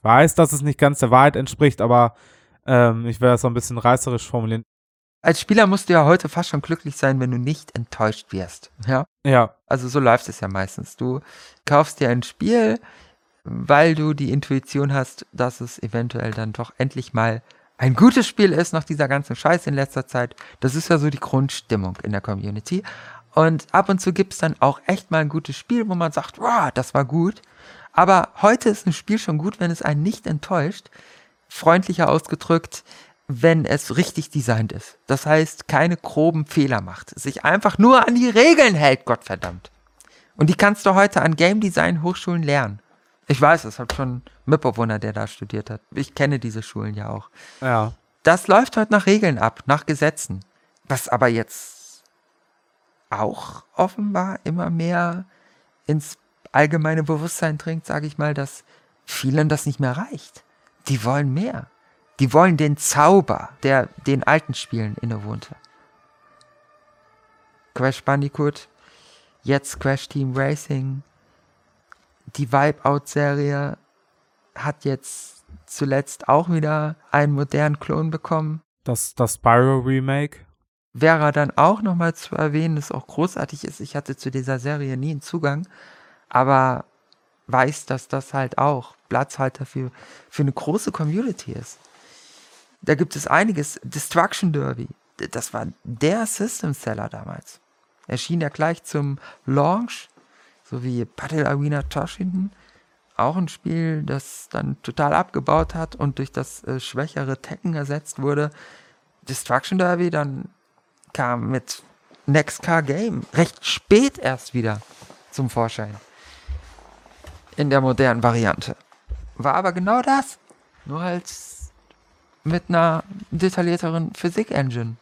weiß, dass es nicht ganz der Wahrheit entspricht, aber ähm, ich werde das so ein bisschen reißerisch formulieren. Als Spieler musst du ja heute fast schon glücklich sein, wenn du nicht enttäuscht wirst. Ja. Ja. Also so läuft es ja meistens. Du kaufst dir ein Spiel, weil du die Intuition hast, dass es eventuell dann doch endlich mal ein gutes Spiel ist nach dieser ganzen Scheiße in letzter Zeit. Das ist ja so die Grundstimmung in der Community. Und ab und zu gibt es dann auch echt mal ein gutes Spiel, wo man sagt, wow, das war gut. Aber heute ist ein Spiel schon gut, wenn es einen nicht enttäuscht. Freundlicher ausgedrückt, wenn es richtig designt ist. Das heißt, keine groben Fehler macht. Sich einfach nur an die Regeln hält, Gottverdammt. Und die kannst du heute an Game Design Hochschulen lernen. Ich weiß, es hat schon ein Mitbewohner, der da studiert hat. Ich kenne diese Schulen ja auch. Ja. Das läuft heute nach Regeln ab, nach Gesetzen. Was aber jetzt auch offenbar immer mehr ins allgemeine Bewusstsein dringt, sage ich mal, dass vielen das nicht mehr reicht. Die wollen mehr. Die wollen den Zauber, der den alten Spielen innewohnte. Crash Bandicoot, jetzt Crash Team Racing, die Wipeout-Serie hat jetzt zuletzt auch wieder einen modernen Klon bekommen. Das, das Spyro Remake. Wäre dann auch nochmal zu erwähnen, das auch großartig ist. Ich hatte zu dieser Serie nie einen Zugang, aber weiß, dass das halt auch Platzhalter für, für eine große Community ist. Da gibt es einiges. Destruction Derby, das war der System Seller damals. Erschien ja gleich zum Launch, so wie Battle Arena Toshinden. Auch ein Spiel, das dann total abgebaut hat und durch das äh, schwächere Tekken ersetzt wurde. Destruction Derby dann kam mit Next Car Game recht spät erst wieder zum Vorschein. In der modernen Variante. War aber genau das. Nur halt mit einer detaillierteren Physik-Engine.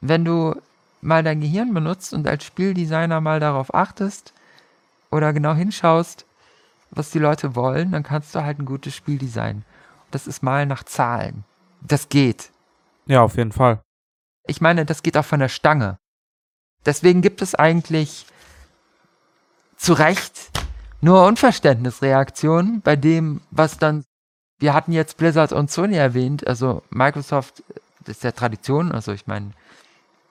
Wenn du mal dein Gehirn benutzt und als Spieldesigner mal darauf achtest oder genau hinschaust, was die Leute wollen, dann kannst du halt ein gutes Spiel designen. Das ist mal nach Zahlen. Das geht. Ja, auf jeden Fall. Ich meine, das geht auch von der Stange. Deswegen gibt es eigentlich zu Recht nur Unverständnisreaktionen bei dem, was dann wir hatten jetzt Blizzard und Sony erwähnt, also Microsoft das ist ja Tradition, also ich meine,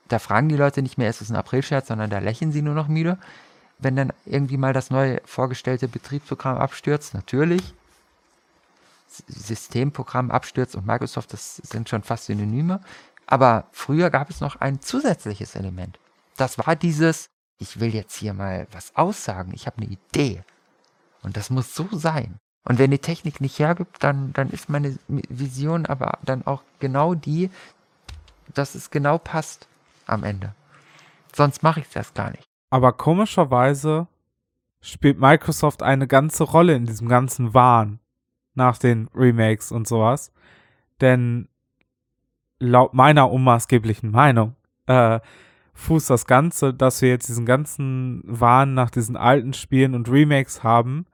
da fragen die Leute nicht mehr, ist es ein April-Scherz, sondern da lächeln sie nur noch müde. Wenn dann irgendwie mal das neue vorgestellte Betriebsprogramm abstürzt, natürlich. Systemprogramm abstürzt und Microsoft, das sind schon fast Synonyme. Aber früher gab es noch ein zusätzliches Element. Das war dieses, ich will jetzt hier mal was aussagen, ich habe eine Idee. Und das muss so sein. Und wenn die Technik nicht hergibt, dann, dann ist meine Vision aber dann auch genau die, dass es genau passt am Ende. Sonst mache ich es erst gar nicht. Aber komischerweise spielt Microsoft eine ganze Rolle in diesem ganzen Wahn nach den Remakes und sowas. Denn laut meiner unmaßgeblichen Meinung äh, fußt das Ganze, dass wir jetzt diesen ganzen Wahn nach diesen alten Spielen und Remakes haben,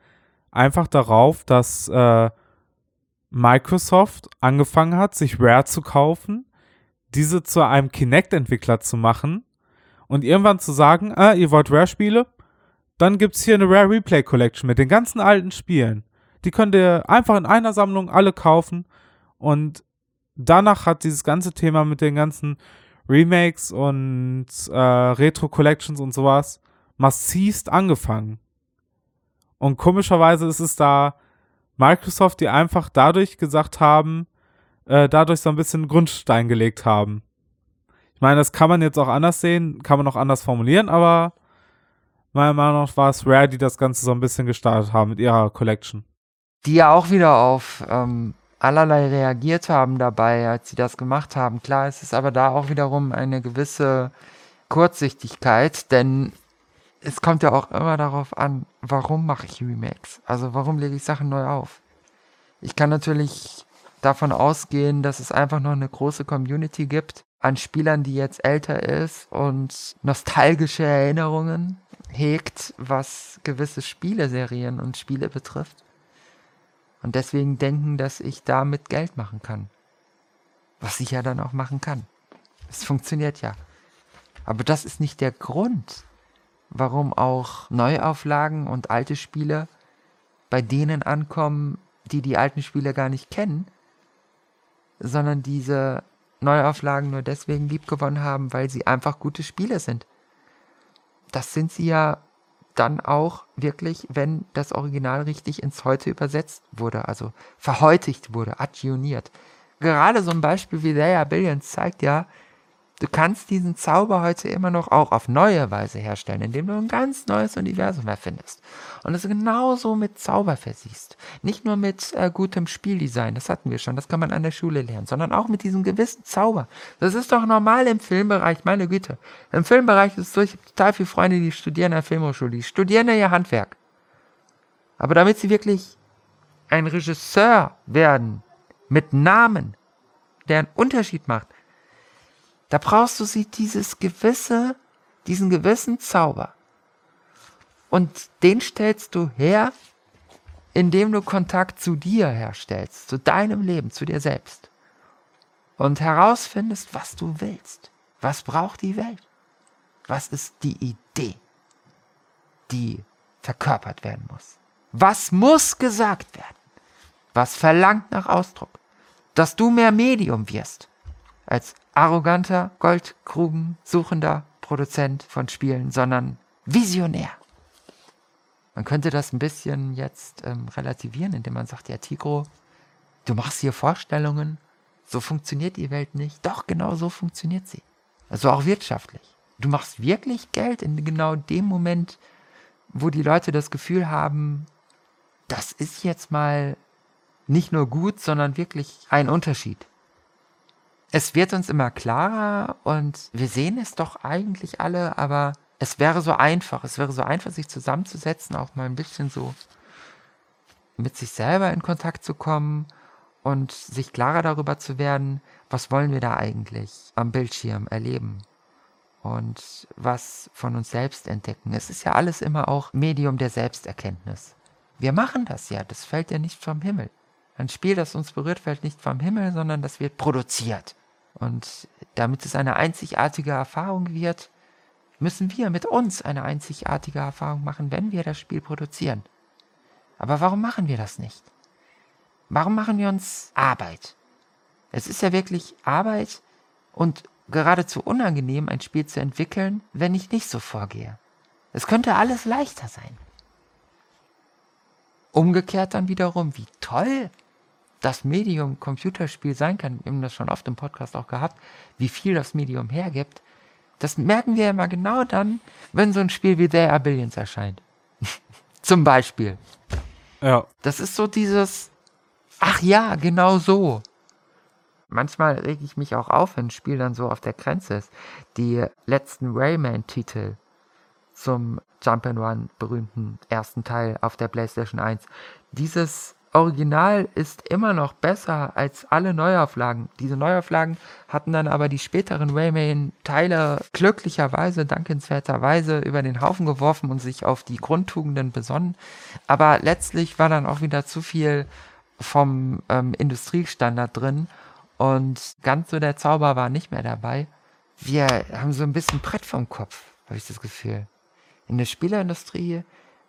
einfach darauf, dass äh, Microsoft angefangen hat, sich Rare zu kaufen, diese zu einem Kinect-Entwickler zu machen und irgendwann zu sagen, ah, ihr wollt Rare-Spiele? Dann gibt es hier eine Rare Replay Collection mit den ganzen alten Spielen. Die könnt ihr einfach in einer Sammlung alle kaufen und danach hat dieses ganze Thema mit den ganzen Remakes und äh, Retro Collections und sowas massivst angefangen. Und komischerweise ist es da Microsoft, die einfach dadurch gesagt haben, äh, dadurch so ein bisschen Grundstein gelegt haben. Ich meine, das kann man jetzt auch anders sehen, kann man auch anders formulieren, aber meiner Meinung nach war es Rare, die das Ganze so ein bisschen gestartet haben mit ihrer Collection. Die ja auch wieder auf ähm, allerlei reagiert haben dabei, als sie das gemacht haben. Klar, es ist aber da auch wiederum eine gewisse Kurzsichtigkeit, denn es kommt ja auch immer darauf an, warum mache ich Remakes? Also warum lege ich Sachen neu auf? Ich kann natürlich davon ausgehen, dass es einfach noch eine große Community gibt an Spielern, die jetzt älter ist und nostalgische Erinnerungen hegt, was gewisse Spieleserien und Spiele betrifft. Und deswegen denken, dass ich damit Geld machen kann. Was ich ja dann auch machen kann. Es funktioniert ja. Aber das ist nicht der Grund, warum auch Neuauflagen und alte Spiele bei denen ankommen, die die alten Spiele gar nicht kennen, sondern diese Neuauflagen nur deswegen liebgewonnen haben, weil sie einfach gute Spiele sind. Das sind sie ja dann auch wirklich, wenn das Original richtig ins Heute übersetzt wurde, also verheutigt wurde, adjuniert. Gerade so ein Beispiel wie Leia Billions zeigt ja, Du kannst diesen Zauber heute immer noch auch auf neue Weise herstellen, indem du ein ganz neues Universum erfindest. Und es genauso mit Zauber versiehst. Nicht nur mit äh, gutem Spieldesign, das hatten wir schon, das kann man an der Schule lernen, sondern auch mit diesem gewissen Zauber. Das ist doch normal im Filmbereich, meine Güte. Im Filmbereich ist es so, ich habe total viele Freunde, die studieren an der Filmhochschule, die studieren ja ihr Handwerk. Aber damit sie wirklich ein Regisseur werden, mit Namen, der einen Unterschied macht, da brauchst du sie dieses gewisse, diesen gewissen Zauber. Und den stellst du her, indem du Kontakt zu dir herstellst, zu deinem Leben, zu dir selbst. Und herausfindest, was du willst. Was braucht die Welt? Was ist die Idee, die verkörpert werden muss? Was muss gesagt werden? was verlangt nach Ausdruck, dass du mehr Medium wirst als arroganter, Goldgruben-suchender Produzent von Spielen, sondern visionär. Man könnte das ein bisschen jetzt ähm, relativieren, indem man sagt, ja, Tigro, du machst hier Vorstellungen, so funktioniert die Welt nicht. Doch, genau so funktioniert sie. Also auch wirtschaftlich. Du machst wirklich Geld in genau dem Moment, wo die Leute das Gefühl haben, das ist jetzt mal nicht nur gut, sondern wirklich ein Unterschied. Es wird uns immer klarer und wir sehen es doch eigentlich alle, aber es wäre so einfach, es wäre so einfach, sich zusammenzusetzen, auch mal ein bisschen so mit sich selber in Kontakt zu kommen und sich klarer darüber zu werden, was wollen wir da eigentlich am Bildschirm erleben und was von uns selbst entdecken. Es ist ja alles immer auch Medium der Selbsterkenntnis. Wir machen das ja, das fällt ja nicht vom Himmel. Ein Spiel, das uns berührt, fällt nicht vom Himmel, sondern das wird produziert. Und damit es eine einzigartige Erfahrung wird, müssen wir mit uns eine einzigartige Erfahrung machen, wenn wir das Spiel produzieren. Aber warum machen wir das nicht? Warum machen wir uns Arbeit? Es ist ja wirklich Arbeit und geradezu unangenehm, ein Spiel zu entwickeln, wenn ich nicht so vorgehe. Es könnte alles leichter sein. Umgekehrt dann wiederum, wie toll das Medium Computerspiel sein kann. Wir haben das schon oft im Podcast auch gehabt, wie viel das Medium hergibt. Das merken wir ja immer genau dann, wenn so ein Spiel wie There Are Billions erscheint. Zum Beispiel. Ja. Das ist so dieses, ach ja, genau so. Manchmal reg ich mich auch auf, wenn ein Spiel dann so auf der Grenze ist. Die letzten Rayman-Titel zum Jump'n'Run berühmten ersten Teil auf der PlayStation 1. Dieses Original ist immer noch besser als alle Neuauflagen. Diese Neuauflagen hatten dann aber die späteren Rayman-Teile glücklicherweise, dankenswerterweise über den Haufen geworfen und sich auf die Grundtugenden besonnen. Aber letztlich war dann auch wieder zu viel vom ähm, Industriestandard drin und ganz so der Zauber war nicht mehr dabei. Wir haben so ein bisschen Brett vom Kopf, habe ich das Gefühl. In der Spieleindustrie,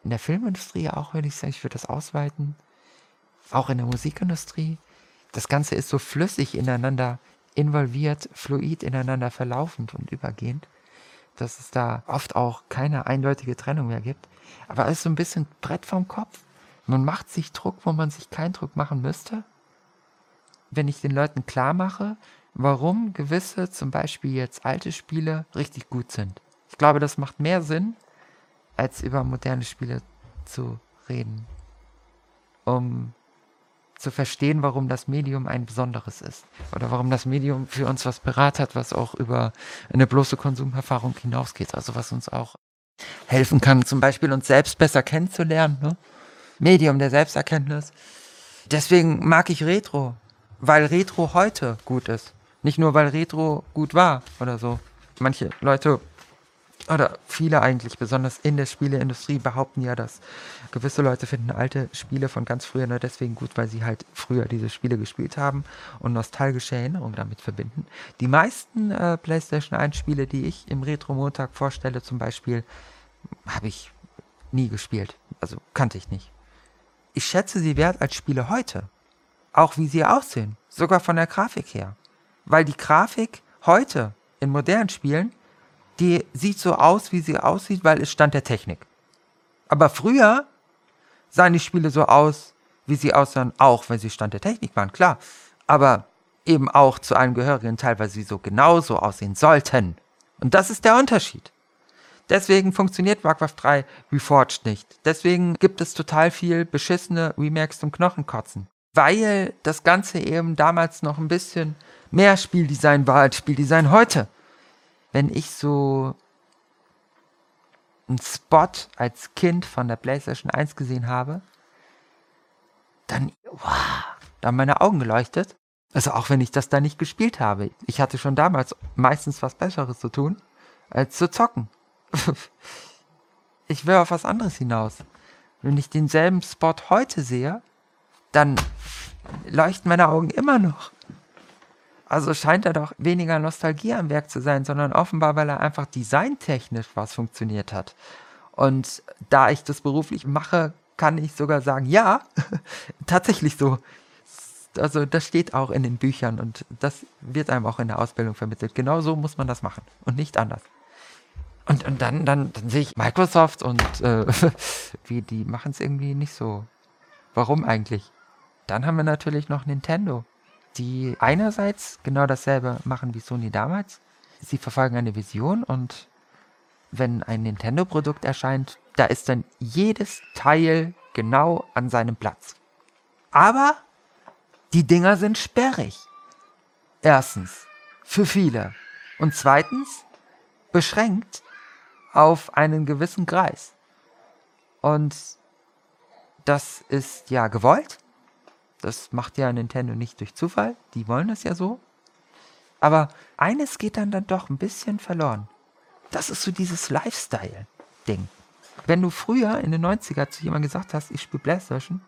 in der Filmindustrie auch, würde ich sagen, ich würde das ausweiten auch in der Musikindustrie. Das Ganze ist so flüssig ineinander involviert, fluid ineinander verlaufend und übergehend, dass es da oft auch keine eindeutige Trennung mehr gibt. Aber es ist so ein bisschen Brett vom Kopf. Man macht sich Druck, wo man sich keinen Druck machen müsste. Wenn ich den Leuten klar mache, warum gewisse, zum Beispiel jetzt alte Spiele, richtig gut sind. Ich glaube, das macht mehr Sinn, als über moderne Spiele zu reden. Um zu verstehen, warum das Medium ein besonderes ist. Oder warum das Medium für uns was parat hat, was auch über eine bloße Konsumerfahrung hinausgeht. Also was uns auch helfen kann, zum Beispiel uns selbst besser kennenzulernen. Ne? Medium der Selbsterkenntnis. Deswegen mag ich Retro, weil Retro heute gut ist. Nicht nur, weil Retro gut war oder so. Manche Leute oder viele eigentlich, besonders in der Spieleindustrie, behaupten ja, dass gewisse Leute finden alte Spiele von ganz früher nur deswegen gut, weil sie halt früher diese Spiele gespielt haben und nostalgische Erinnerungen damit verbinden. Die meisten äh, PlayStation 1 Spiele, die ich im Retro-Montag vorstelle, zum Beispiel, habe ich nie gespielt. Also kannte ich nicht. Ich schätze sie wert als Spiele heute. Auch wie sie aussehen. Sogar von der Grafik her. Weil die Grafik heute in modernen Spielen die sieht so aus, wie sie aussieht, weil es stand der Technik. Aber früher sahen die Spiele so aus, wie sie aussahen, auch wenn sie Stand der Technik waren, klar. Aber eben auch zu einem gehörigen Teil, weil sie so genauso aussehen sollten. Und das ist der Unterschied. Deswegen funktioniert Warcraft 3 Reforged nicht. Deswegen gibt es total viel beschissene Remakes zum Knochenkotzen. Weil das Ganze eben damals noch ein bisschen mehr Spieldesign war als Spieldesign heute wenn ich so einen Spot als Kind von der PlayStation 1 gesehen habe, dann, wow, da haben meine Augen geleuchtet. Also auch wenn ich das da nicht gespielt habe. Ich hatte schon damals meistens was Besseres zu tun, als zu zocken. ich will auf was anderes hinaus. Wenn ich denselben Spot heute sehe, dann leuchten meine Augen immer noch. Also scheint da doch weniger Nostalgie am Werk zu sein, sondern offenbar, weil er einfach designtechnisch was funktioniert hat. Und da ich das beruflich mache, kann ich sogar sagen, ja, tatsächlich so. Also das steht auch in den Büchern und das wird einem auch in der Ausbildung vermittelt. Genau so muss man das machen und nicht anders. Und, und dann, dann, dann sehe ich Microsoft und äh, wie die machen es irgendwie nicht so. Warum eigentlich? Dann haben wir natürlich noch Nintendo, die einerseits genau dasselbe machen wie Sony damals. Sie verfolgen eine Vision und wenn ein Nintendo-Produkt erscheint, da ist dann jedes Teil genau an seinem Platz. Aber die Dinger sind sperrig. Erstens, für viele. Und zweitens, beschränkt auf einen gewissen Kreis. Und das ist ja gewollt. Das macht ja Nintendo nicht durch Zufall. Die wollen das ja so. Aber eines geht dann dann doch ein bisschen verloren. Das ist so dieses Lifestyle-Ding. Wenn du früher in den 90er zu jemandem gesagt hast, ich spiele Playstation,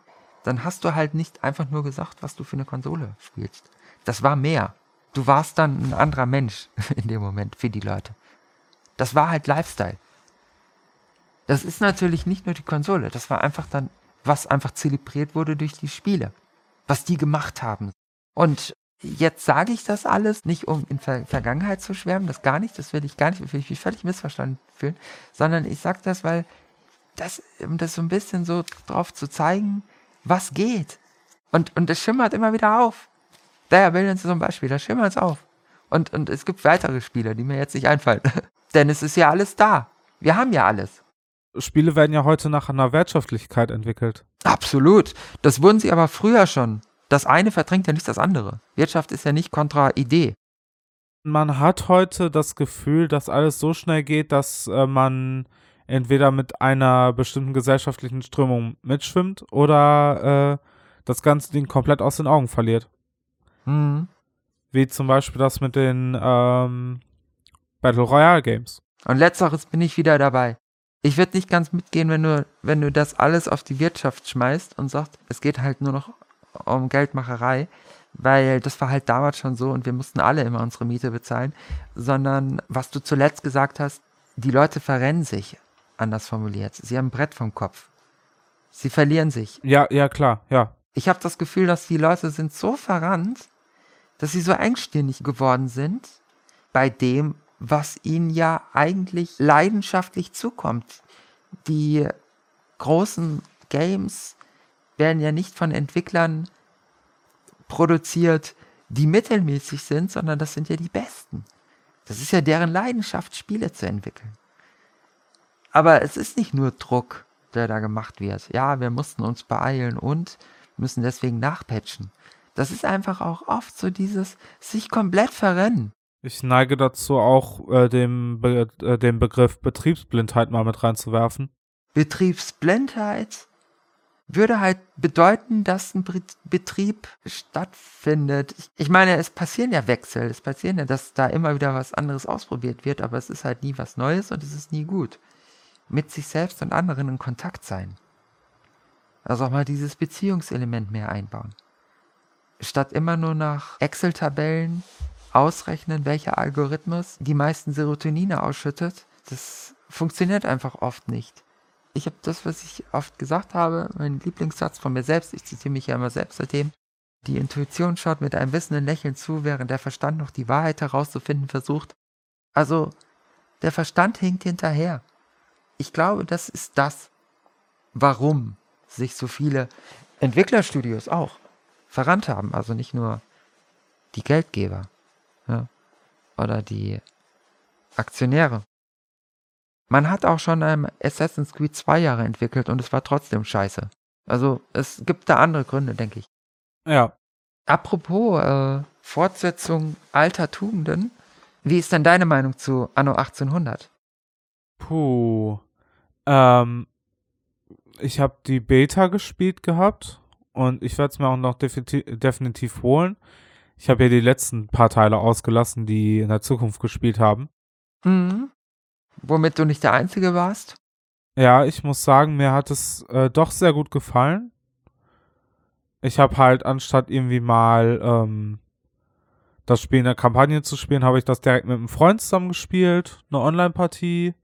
dann hast du halt nicht einfach nur gesagt, was du für eine Konsole spielst. Das war mehr. Du warst dann ein anderer Mensch in dem Moment für die Leute. Das war halt Lifestyle. Das ist natürlich nicht nur die Konsole, das war einfach dann, was einfach zelebriert wurde durch die Spiele, was die gemacht haben. Und jetzt sage ich das alles, nicht um in Ver Vergangenheit zu schwärmen, das gar nicht, das will ich gar nicht, will ich mich völlig missverstanden fühlen, sondern ich sage das, weil das, um das so ein bisschen so drauf zu zeigen, was geht. Und, und es schimmert immer wieder auf. Daher bilden sie zum Beispiel, da schimmert es auf. Und, und es gibt weitere Spiele, die mir jetzt nicht einfallen. Denn es ist ja alles da. Wir haben ja alles. Spiele werden ja heute nach einer Wirtschaftlichkeit entwickelt. Absolut. Das wurden sie aber früher schon. Das eine verdrängt ja nicht das andere. Wirtschaft ist ja nicht kontra Idee. Man hat heute das Gefühl, dass alles so schnell geht, dass äh, man entweder mit einer bestimmten gesellschaftlichen Strömung mitschwimmt oder äh, das ganze Ding komplett aus den Augen verliert. Mhm. Wie zum Beispiel das mit den ähm, Battle Royale Games. Und letzteres bin ich wieder dabei. Ich würde nicht ganz mitgehen, wenn du, wenn du das alles auf die Wirtschaft schmeißt und sagst, es geht halt nur noch um Geldmacherei, weil das war halt damals schon so und wir mussten alle immer unsere Miete bezahlen, sondern was du zuletzt gesagt hast, die Leute verrennen sich, anders formuliert. Sie haben ein Brett vom Kopf. Sie verlieren sich. Ja, ja, klar, ja. Ich habe das Gefühl, dass die Leute sind so verrannt, dass sie so engstirnig geworden sind bei dem, was ihnen ja eigentlich leidenschaftlich zukommt. Die großen Games werden ja nicht von Entwicklern produziert, die mittelmäßig sind, sondern das sind ja die besten. Das ist ja deren Leidenschaft, Spiele zu entwickeln. Aber es ist nicht nur Druck, der da gemacht wird. Ja, wir mussten uns beeilen und müssen deswegen nachpatchen. Das ist einfach auch oft so dieses sich komplett verrennen. Ich neige dazu auch, äh, dem, Be äh, den Begriff Betriebsblindheit mal mit reinzuwerfen. Betriebsblindheit würde halt bedeuten, dass ein Betrieb stattfindet. Ich, ich meine, es passieren ja Wechsel, es passieren ja, dass da immer wieder was anderes ausprobiert wird, aber es ist halt nie was Neues und es ist nie gut. Mit sich selbst und anderen in Kontakt sein. Also auch mal dieses Beziehungselement mehr einbauen. Statt immer nur nach Excel-Tabellen ausrechnen, welcher Algorithmus die meisten Serotonine ausschüttet, das funktioniert einfach oft nicht. Ich habe das, was ich oft gesagt habe, mein Lieblingssatz von mir selbst, ich zitiere mich ja immer selbst seitdem, die Intuition schaut mit einem wissenden Lächeln zu, während der Verstand noch die Wahrheit herauszufinden versucht. Also, der Verstand hinkt hinterher. Ich glaube, das ist das, warum sich so viele Entwicklerstudios auch verrannt haben. Also nicht nur die Geldgeber ja, oder die Aktionäre. Man hat auch schon ein Assassin's Creed zwei Jahre entwickelt und es war trotzdem scheiße. Also es gibt da andere Gründe, denke ich. Ja. Apropos äh, Fortsetzung alter Tugenden, wie ist denn deine Meinung zu Anno 1800? Puh. Ähm, ich habe die Beta gespielt gehabt und ich werde es mir auch noch definitiv, definitiv holen. Ich habe ja die letzten paar Teile ausgelassen, die in der Zukunft gespielt haben. Mhm. Womit du nicht der Einzige warst? Ja, ich muss sagen, mir hat es äh, doch sehr gut gefallen. Ich habe halt, anstatt irgendwie mal ähm, das Spiel in der Kampagne zu spielen, habe ich das direkt mit einem Freund zusammen gespielt, eine Online-Partie.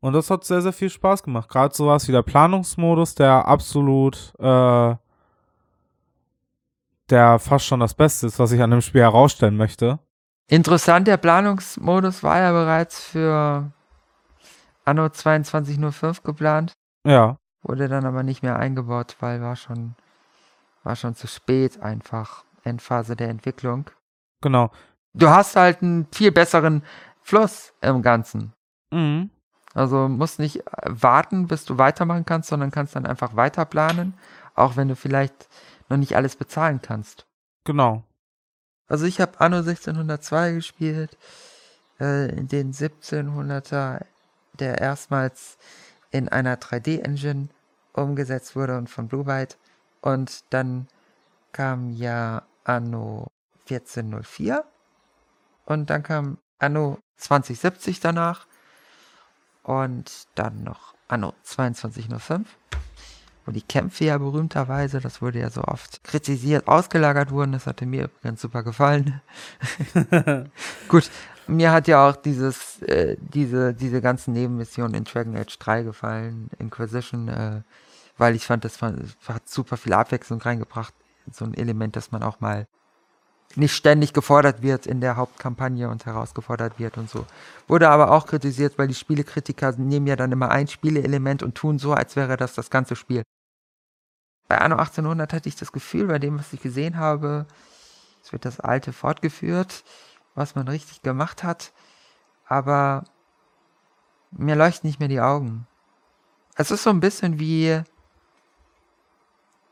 Und das hat sehr, sehr viel Spaß gemacht. Gerade sowas wie der Planungsmodus, der absolut, äh, der fast schon das Beste ist, was ich an dem Spiel herausstellen möchte. Interessant, der Planungsmodus war ja bereits für Anno 2205 geplant. Ja. Wurde dann aber nicht mehr eingebaut, weil war schon, war schon zu spät einfach. Endphase der Entwicklung. Genau. Du hast halt einen viel besseren Fluss im Ganzen. Mhm. Also musst nicht warten, bis du weitermachen kannst, sondern kannst dann einfach weiter planen, auch wenn du vielleicht noch nicht alles bezahlen kannst. Genau. Also ich habe Anno 1602 gespielt, äh, in den 1700er, der erstmals in einer 3D-Engine umgesetzt wurde und von Blue Byte. Und dann kam ja Anno 1404 und dann kam Anno 2070 danach und dann noch Anno 2205 wo die Kämpfe ja berühmterweise, das wurde ja so oft kritisiert, ausgelagert wurden. Das hatte mir ganz super gefallen. Gut, mir hat ja auch dieses, äh, diese, diese ganzen Nebenmissionen in Dragon Age 3 gefallen, Inquisition, äh, weil ich fand, das war, hat super viel Abwechslung reingebracht. So ein Element, dass man auch mal nicht ständig gefordert wird in der Hauptkampagne und herausgefordert wird und so. Wurde aber auch kritisiert, weil die Spielekritiker nehmen ja dann immer ein Spieleelement und tun so, als wäre das das ganze Spiel bei Anno 1800 hatte ich das Gefühl, bei dem, was ich gesehen habe, es wird das Alte fortgeführt, was man richtig gemacht hat, aber mir leuchten nicht mehr die Augen. Es ist so ein bisschen wie,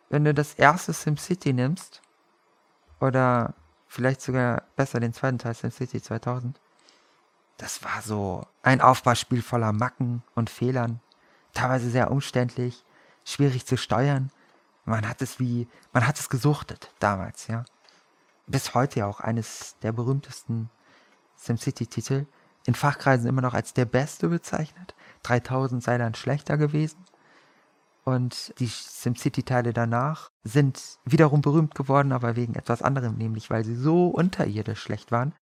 wenn du das erste SimCity nimmst, oder vielleicht sogar besser den zweiten Teil SimCity 2000. Das war so ein Aufbauspiel voller Macken und Fehlern, teilweise sehr umständlich, schwierig zu steuern. Man hat es wie, man hat es gesuchtet damals, ja. Bis heute ja auch eines der berühmtesten SimCity-Titel. In Fachkreisen immer noch als der beste bezeichnet. 3000 sei dann schlechter gewesen. Und die SimCity-Teile danach sind wiederum berühmt geworden, aber wegen etwas anderem, nämlich weil sie so unterirdisch schlecht waren.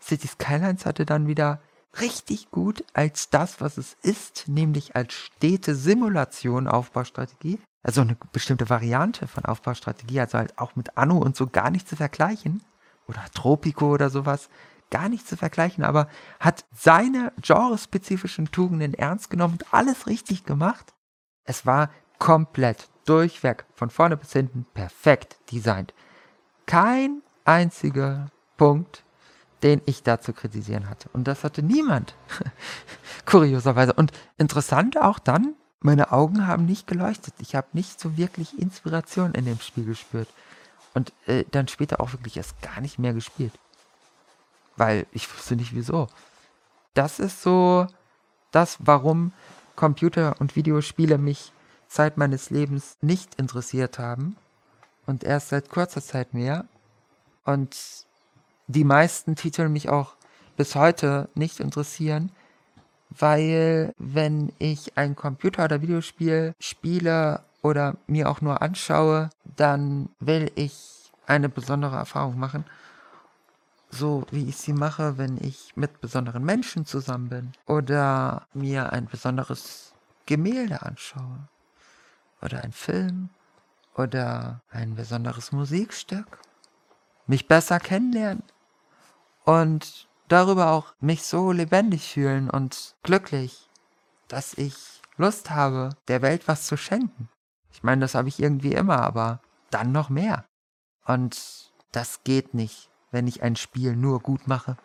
City Skylines hatte dann wieder richtig gut als das, was es ist, nämlich als stete Simulation Aufbaustrategie, also eine bestimmte Variante von Aufbaustrategie, also halt auch mit Anno und so gar nicht zu vergleichen, oder Tropico oder sowas, gar nicht zu vergleichen, aber hat seine genrespezifischen Tugenden ernst genommen und alles richtig gemacht. Es war komplett durchweg, von vorne bis hinten, perfekt designt. Kein einziger Punkt, den ich da zu kritisieren hatte. Und das hatte niemand. Kurioserweise. Und interessant auch dann, meine Augen haben nicht geleuchtet. Ich habe nicht so wirklich Inspiration in dem Spiel gespürt. Und äh, dann später auch wirklich erst gar nicht mehr gespielt. Weil ich wusste nicht wieso. Das ist so das, warum Computer- und Videospiele mich Zeit meines Lebens nicht interessiert haben. Und erst seit kurzer Zeit mehr. Und die meisten Titel mich auch bis heute nicht interessieren, weil wenn ich ein Computer- oder Videospiel spiele oder mir auch nur anschaue, dann will ich eine besondere Erfahrung machen. So wie ich sie mache, wenn ich mit besonderen Menschen zusammen bin oder mir ein besonderes Gemälde anschaue oder ein Film oder ein besonderes Musikstück. Mich besser kennenlernen und darüber auch mich so lebendig fühlen und glücklich, dass ich Lust habe, der Welt was zu schenken. Ich meine, das habe ich irgendwie immer, aber dann noch mehr. Und das geht nicht, wenn ich ein Spiel nur gut mache.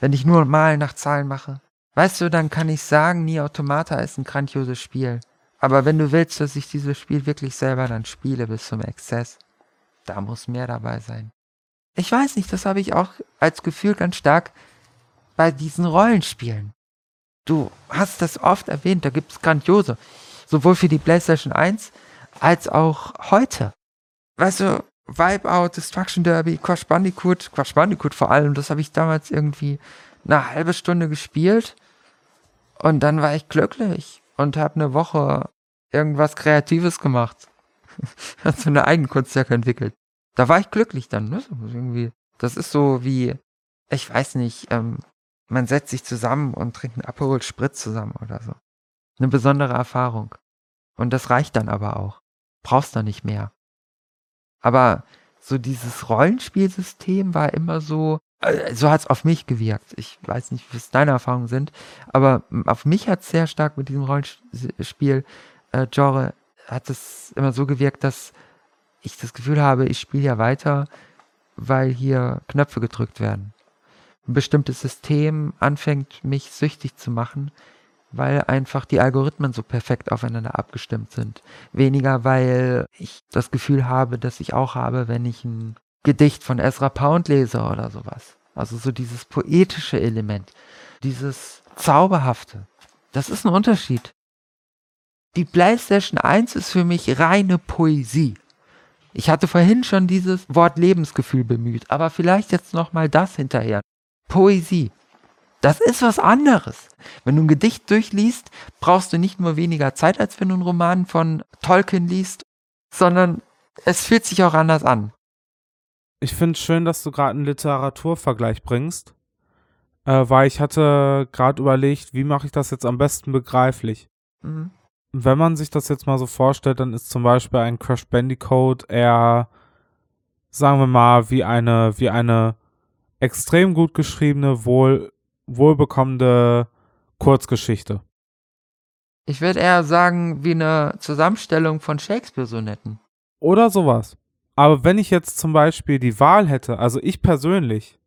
Wenn ich nur mal nach Zahlen mache. Weißt du, dann kann ich sagen, Nie Automata ist ein grandioses Spiel. Aber wenn du willst, dass ich dieses Spiel wirklich selber dann spiele bis zum Exzess, da muss mehr dabei sein. Ich weiß nicht, das habe ich auch als Gefühl ganz stark bei diesen Rollenspielen. Du hast das oft erwähnt, da gibt es grandiose. Sowohl für die PlayStation 1 als auch heute. Weißt du, Wipeout, Destruction Derby, Crash Bandicoot, Crash Bandicoot vor allem, das habe ich damals irgendwie eine halbe Stunde gespielt. Und dann war ich glücklich und habe eine Woche irgendwas Kreatives gemacht. Hast so eine Eigenkunstwerke entwickelt da war ich glücklich dann, ne? irgendwie, das ist so wie, ich weiß nicht, ähm, man setzt sich zusammen und trinkt einen Aperol Spritz zusammen oder so. Eine besondere Erfahrung. Und das reicht dann aber auch. Brauchst du nicht mehr. Aber so dieses Rollenspielsystem war immer so, äh, so hat es auf mich gewirkt. Ich weiß nicht, wie es deine Erfahrungen sind, aber auf mich hat es sehr stark mit diesem Rollenspiel-Genre, äh, hat es immer so gewirkt, dass ich das Gefühl habe, ich spiele ja weiter, weil hier Knöpfe gedrückt werden. Ein bestimmtes System anfängt, mich süchtig zu machen, weil einfach die Algorithmen so perfekt aufeinander abgestimmt sind. Weniger, weil ich das Gefühl habe, dass ich auch habe, wenn ich ein Gedicht von Ezra Pound lese oder sowas. Also so dieses poetische Element, dieses Zauberhafte. Das ist ein Unterschied. Die PlayStation 1 ist für mich reine Poesie. Ich hatte vorhin schon dieses Wort Lebensgefühl bemüht, aber vielleicht jetzt nochmal das hinterher. Poesie. Das ist was anderes. Wenn du ein Gedicht durchliest, brauchst du nicht nur weniger Zeit, als wenn du einen Roman von Tolkien liest, sondern es fühlt sich auch anders an. Ich finde es schön, dass du gerade einen Literaturvergleich bringst, äh, weil ich hatte gerade überlegt, wie mache ich das jetzt am besten begreiflich. Mhm. Wenn man sich das jetzt mal so vorstellt, dann ist zum Beispiel ein Crash Bandicoot eher, sagen wir mal, wie eine, wie eine extrem gut geschriebene, wohl, wohlbekommende Kurzgeschichte. Ich würde eher sagen, wie eine Zusammenstellung von Shakespeare-Sonetten. Oder sowas. Aber wenn ich jetzt zum Beispiel die Wahl hätte, also ich persönlich,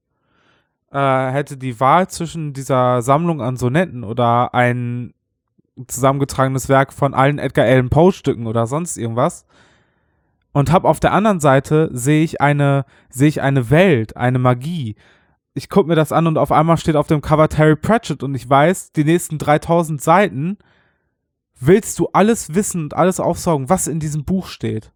äh, hätte die Wahl zwischen dieser Sammlung an Sonetten oder ein zusammengetragenes Werk von allen Edgar Allan Poe Stücken oder sonst irgendwas, und habe auf der anderen Seite sehe ich eine sehe ich eine Welt, eine Magie. Ich gucke mir das an und auf einmal steht auf dem Cover Terry Pratchett und ich weiß, die nächsten 3000 Seiten willst du alles wissen und alles aufsaugen, was in diesem Buch steht.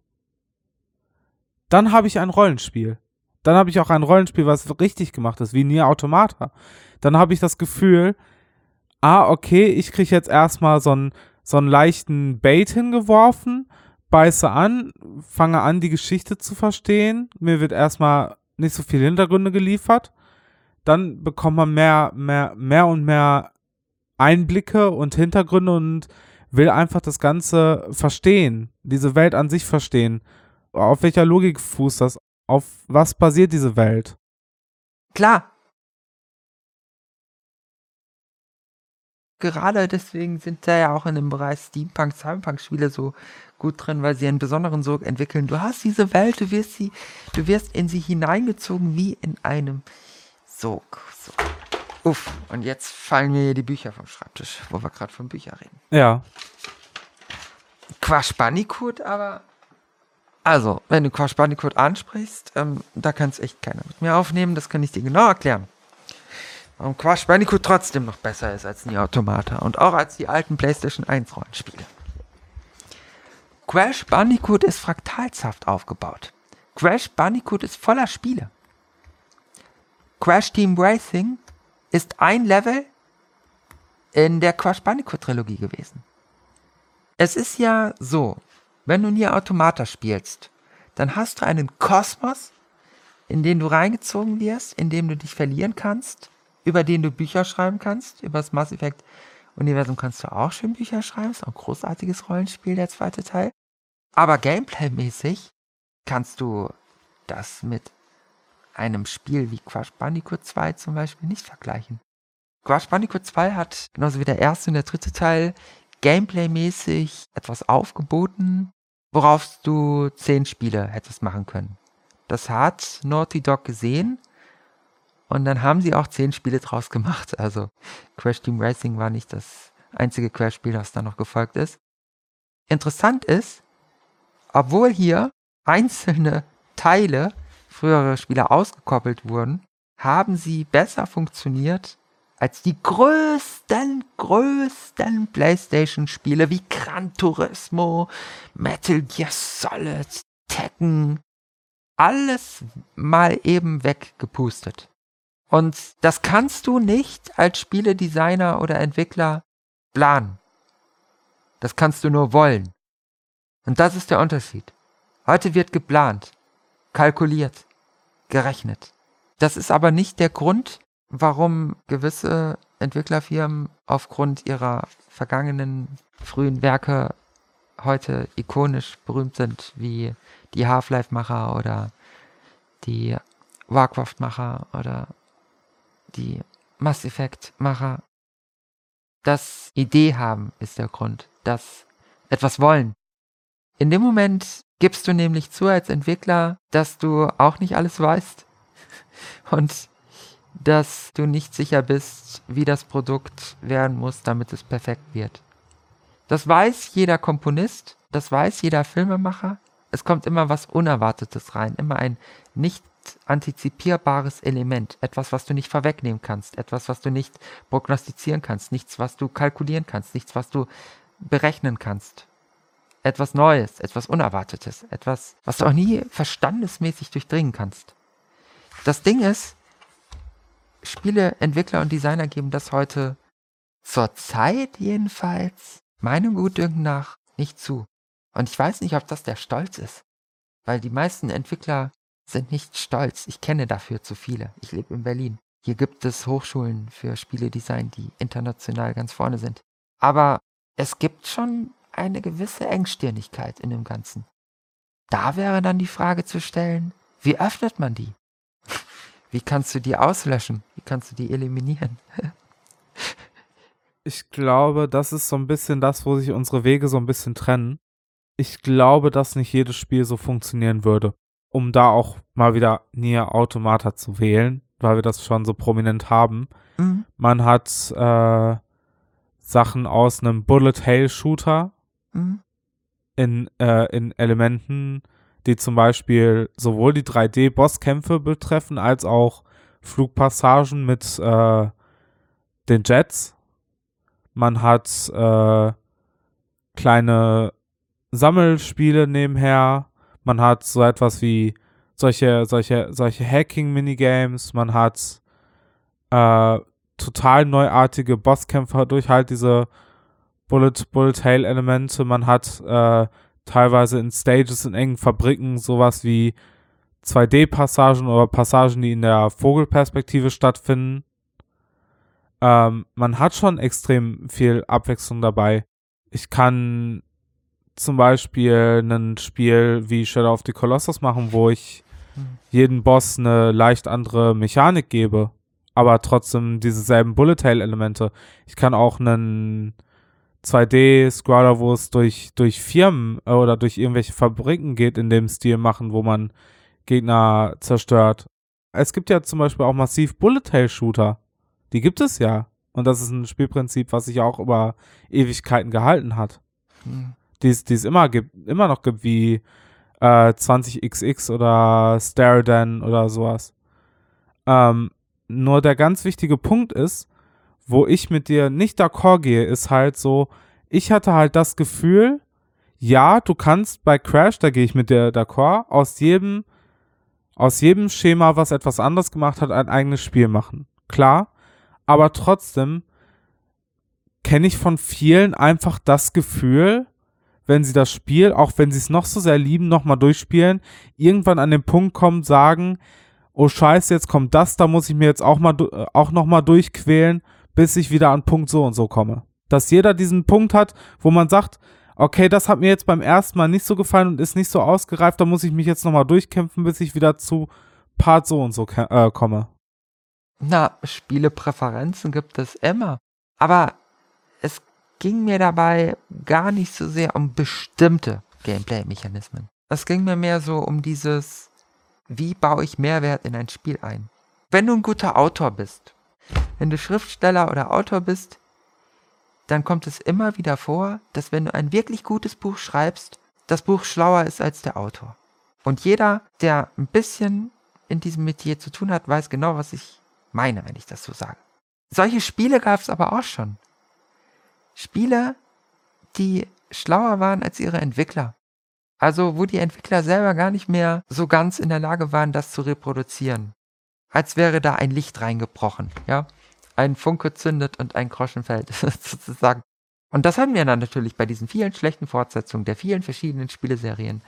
Dann habe ich ein Rollenspiel. Dann habe ich auch ein Rollenspiel, was richtig gemacht ist, wie Nier Automata. Dann habe ich das Gefühl, ah, okay, ich kriege jetzt erstmal so einen, so leichten Bait hingeworfen beiße an, fange an, die Geschichte zu verstehen. Mir wird erstmal nicht so viel Hintergründe geliefert. Dann bekommt man mehr, mehr, mehr und mehr Einblicke und Hintergründe und will einfach das Ganze verstehen, diese Welt an sich verstehen. Auf welcher Logik fußt das? Auf was basiert diese Welt? Klar, gerade deswegen sind da ja auch in dem Bereich Steampunk, Cyberpunk-Spiele so gut drin, weil sie einen besonderen Sog entwickeln. Du hast diese Welt, du wirst sie, du wirst in sie hineingezogen wie in einem Sog. So. Uff, und jetzt fallen mir hier die Bücher vom Schreibtisch, wo wir gerade von Büchern reden. Ja. Quash Bandicoot, aber. Also, wenn du Quash Bandicoot ansprichst, ähm, da kann es echt keiner mit mir aufnehmen, das kann ich dir genau erklären warum Crash Bandicoot trotzdem noch besser ist als Nier Automata und auch als die alten PlayStation 1 Rollenspiele. Crash Bandicoot ist fraktalshaft aufgebaut. Crash Bandicoot ist voller Spiele. Crash Team Racing ist ein Level in der Crash Bandicoot Trilogie gewesen. Es ist ja so, wenn du Nier Automata spielst, dann hast du einen Kosmos, in den du reingezogen wirst, in dem du dich verlieren kannst, über den du Bücher schreiben kannst. Über das Mass Effect Universum kannst du auch schön Bücher schreiben. Ist auch ein großartiges Rollenspiel, der zweite Teil. Aber Gameplay-mäßig kannst du das mit einem Spiel wie Crash Bandicoot 2 zum Beispiel nicht vergleichen. Crash Bandicoot 2 hat, genauso wie der erste und der dritte Teil, Gameplay-mäßig etwas aufgeboten, worauf du zehn Spiele hättest machen können. Das hat Naughty Dog gesehen und dann haben sie auch zehn Spiele draus gemacht. Also Crash Team Racing war nicht das einzige Crash-Spiel, das da noch gefolgt ist. Interessant ist, obwohl hier einzelne Teile früherer Spiele ausgekoppelt wurden, haben sie besser funktioniert als die größten, größten PlayStation-Spiele wie Gran Turismo, Metal Gear Solid, Tekken. Alles mal eben weggepustet. Und das kannst du nicht als Spieledesigner oder Entwickler planen. Das kannst du nur wollen. Und das ist der Unterschied. Heute wird geplant, kalkuliert, gerechnet. Das ist aber nicht der Grund, warum gewisse Entwicklerfirmen aufgrund ihrer vergangenen frühen Werke heute ikonisch berühmt sind, wie die Half-Life-Macher oder die Warcraft-Macher oder die Mass Effect-Macher. Das Idee haben ist der Grund, das etwas wollen. In dem Moment gibst du nämlich zu als Entwickler, dass du auch nicht alles weißt und dass du nicht sicher bist, wie das Produkt werden muss, damit es perfekt wird. Das weiß jeder Komponist, das weiß jeder Filmemacher. Es kommt immer was Unerwartetes rein, immer ein nicht antizipierbares Element, etwas, was du nicht vorwegnehmen kannst, etwas, was du nicht prognostizieren kannst, nichts, was du kalkulieren kannst, nichts, was du berechnen kannst. Etwas Neues, etwas Unerwartetes, etwas, was du auch nie verstandesmäßig durchdringen kannst. Das Ding ist, Spieleentwickler und Designer geben das heute zur Zeit jedenfalls meinem Gutdünken nach nicht zu. Und ich weiß nicht, ob das der Stolz ist. Weil die meisten Entwickler sind nicht stolz. Ich kenne dafür zu viele. Ich lebe in Berlin. Hier gibt es Hochschulen für Spieledesign, die international ganz vorne sind. Aber es gibt schon eine gewisse Engstirnigkeit in dem Ganzen. Da wäre dann die Frage zu stellen, wie öffnet man die? Wie kannst du die auslöschen? Wie kannst du die eliminieren? ich glaube, das ist so ein bisschen das, wo sich unsere Wege so ein bisschen trennen. Ich glaube, dass nicht jedes Spiel so funktionieren würde. Um da auch mal wieder Nier Automata zu wählen, weil wir das schon so prominent haben. Mhm. Man hat äh, Sachen aus einem Bullet-Hell-Shooter mhm. in, äh, in Elementen, die zum Beispiel sowohl die 3D-Bosskämpfe betreffen, als auch Flugpassagen mit äh, den Jets. Man hat äh, kleine Sammelspiele nebenher. Man hat so etwas wie solche, solche, solche Hacking-Minigames. Man hat äh, total neuartige Bosskämpfe durch halt diese Bullet, Bullet Hell Elemente. Man hat äh, teilweise in Stages in engen Fabriken sowas wie 2D-Passagen oder Passagen, die in der Vogelperspektive stattfinden. Ähm, man hat schon extrem viel Abwechslung dabei. Ich kann zum Beispiel ein Spiel wie Shadow of the Colossus machen, wo ich hm. jeden Boss eine leicht andere Mechanik gebe, aber trotzdem dieselben Bullet Hell Elemente. Ich kann auch einen 2D-Scroller, wo es durch, durch Firmen äh, oder durch irgendwelche Fabriken geht, in dem Stil machen, wo man Gegner zerstört. Es gibt ja zum Beispiel auch massiv Bullet-Hell-Shooter. Die gibt es ja. Und das ist ein Spielprinzip, was sich auch über Ewigkeiten gehalten hat. Hm. Die es, immer gibt, immer noch gibt, wie äh, 20XX oder Staradan oder sowas. Ähm, nur der ganz wichtige Punkt ist, wo ich mit dir nicht d'accord gehe, ist halt so, ich hatte halt das Gefühl, ja, du kannst bei Crash, da gehe ich mit dir d'accord, aus jedem, aus jedem Schema, was etwas anderes gemacht hat, ein eigenes Spiel machen. Klar, aber trotzdem kenne ich von vielen einfach das Gefühl, wenn sie das Spiel, auch wenn sie es noch so sehr lieben, nochmal durchspielen, irgendwann an den Punkt kommen, sagen, oh scheiße, jetzt kommt das, da muss ich mir jetzt auch mal äh, auch nochmal durchquälen bis ich wieder an Punkt so und so komme. Dass jeder diesen Punkt hat, wo man sagt, okay, das hat mir jetzt beim ersten Mal nicht so gefallen und ist nicht so ausgereift, da muss ich mich jetzt nochmal durchkämpfen, bis ich wieder zu Part so und so äh, komme. Na, Spielepräferenzen gibt es immer. Aber es ging mir dabei gar nicht so sehr um bestimmte Gameplay-Mechanismen. Es ging mir mehr so um dieses, wie baue ich Mehrwert in ein Spiel ein. Wenn du ein guter Autor bist, wenn du Schriftsteller oder Autor bist, dann kommt es immer wieder vor, dass wenn du ein wirklich gutes Buch schreibst, das Buch schlauer ist als der Autor. Und jeder, der ein bisschen in diesem Metier zu tun hat, weiß genau, was ich meine, wenn ich das so sage. Solche Spiele gab es aber auch schon. Spiele, die schlauer waren als ihre Entwickler. Also wo die Entwickler selber gar nicht mehr so ganz in der Lage waren, das zu reproduzieren als wäre da ein Licht reingebrochen, ja. Ein Funke zündet und ein Groschen fällt, sozusagen. Und das haben wir dann natürlich bei diesen vielen schlechten Fortsetzungen der vielen verschiedenen Spieleserien,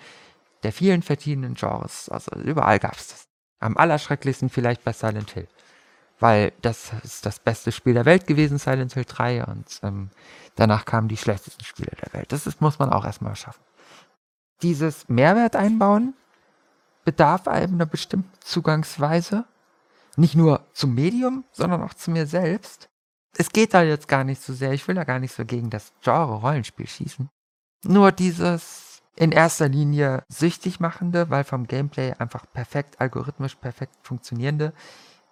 der vielen verschiedenen Genres. Also überall gab es das. Am allerschrecklichsten vielleicht bei Silent Hill, weil das ist das beste Spiel der Welt gewesen, Silent Hill 3, und ähm, danach kamen die schlechtesten Spiele der Welt. Das ist, muss man auch erstmal schaffen. Dieses Mehrwert einbauen bedarf einer bestimmten Zugangsweise, nicht nur zum Medium, sondern auch zu mir selbst. Es geht da jetzt gar nicht so sehr, ich will da gar nicht so gegen das Genre Rollenspiel schießen. Nur dieses in erster Linie süchtig machende, weil vom Gameplay einfach perfekt, algorithmisch perfekt funktionierende,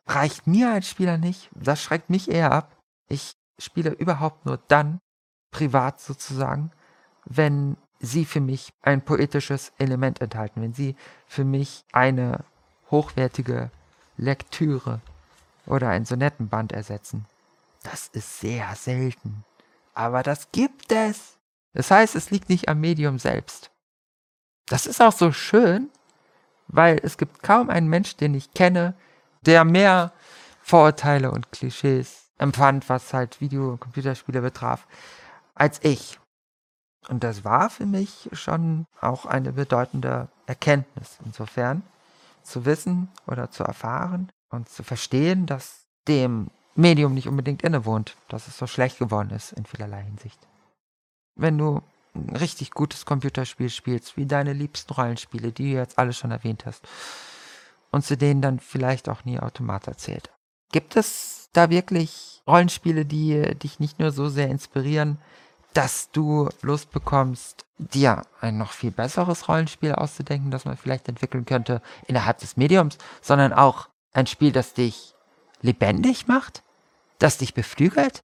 reicht mir als Spieler nicht. Das schreckt mich eher ab. Ich spiele überhaupt nur dann, privat sozusagen, wenn sie für mich ein poetisches Element enthalten, wenn sie für mich eine hochwertige Lektüre oder ein Sonettenband ersetzen. Das ist sehr selten. Aber das gibt es. Das heißt, es liegt nicht am Medium selbst. Das ist auch so schön, weil es gibt kaum einen Mensch, den ich kenne, der mehr Vorurteile und Klischees empfand, was halt Video- und Computerspiele betraf, als ich. Und das war für mich schon auch eine bedeutende Erkenntnis. Insofern zu wissen oder zu erfahren und zu verstehen, dass dem Medium nicht unbedingt innewohnt, dass es so schlecht geworden ist in vielerlei Hinsicht. Wenn du ein richtig gutes Computerspiel spielst, wie deine liebsten Rollenspiele, die du jetzt alle schon erwähnt hast, und zu denen dann vielleicht auch nie Automat erzählt. Gibt es da wirklich Rollenspiele, die dich nicht nur so sehr inspirieren, dass du Lust bekommst, dir ein noch viel besseres Rollenspiel auszudenken, das man vielleicht entwickeln könnte innerhalb des Mediums, sondern auch ein Spiel, das dich lebendig macht, das dich beflügelt,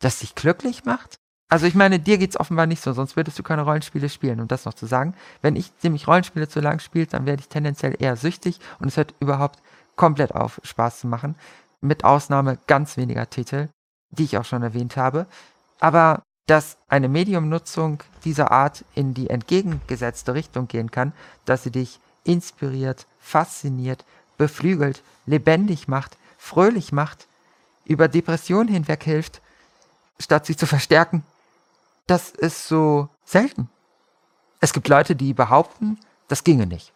das dich glücklich macht? Also ich meine, dir geht's offenbar nicht so, sonst würdest du keine Rollenspiele spielen. Um das noch zu sagen, wenn ich nämlich Rollenspiele zu lang spiele, dann werde ich tendenziell eher süchtig und es hört überhaupt komplett auf, Spaß zu machen. Mit Ausnahme ganz weniger Titel, die ich auch schon erwähnt habe. Aber dass eine Mediumnutzung dieser Art in die entgegengesetzte Richtung gehen kann, dass sie dich inspiriert, fasziniert, beflügelt, lebendig macht, fröhlich macht, über Depressionen hinweg hilft, statt sie zu verstärken, das ist so selten. Es gibt Leute, die behaupten, das ginge nicht,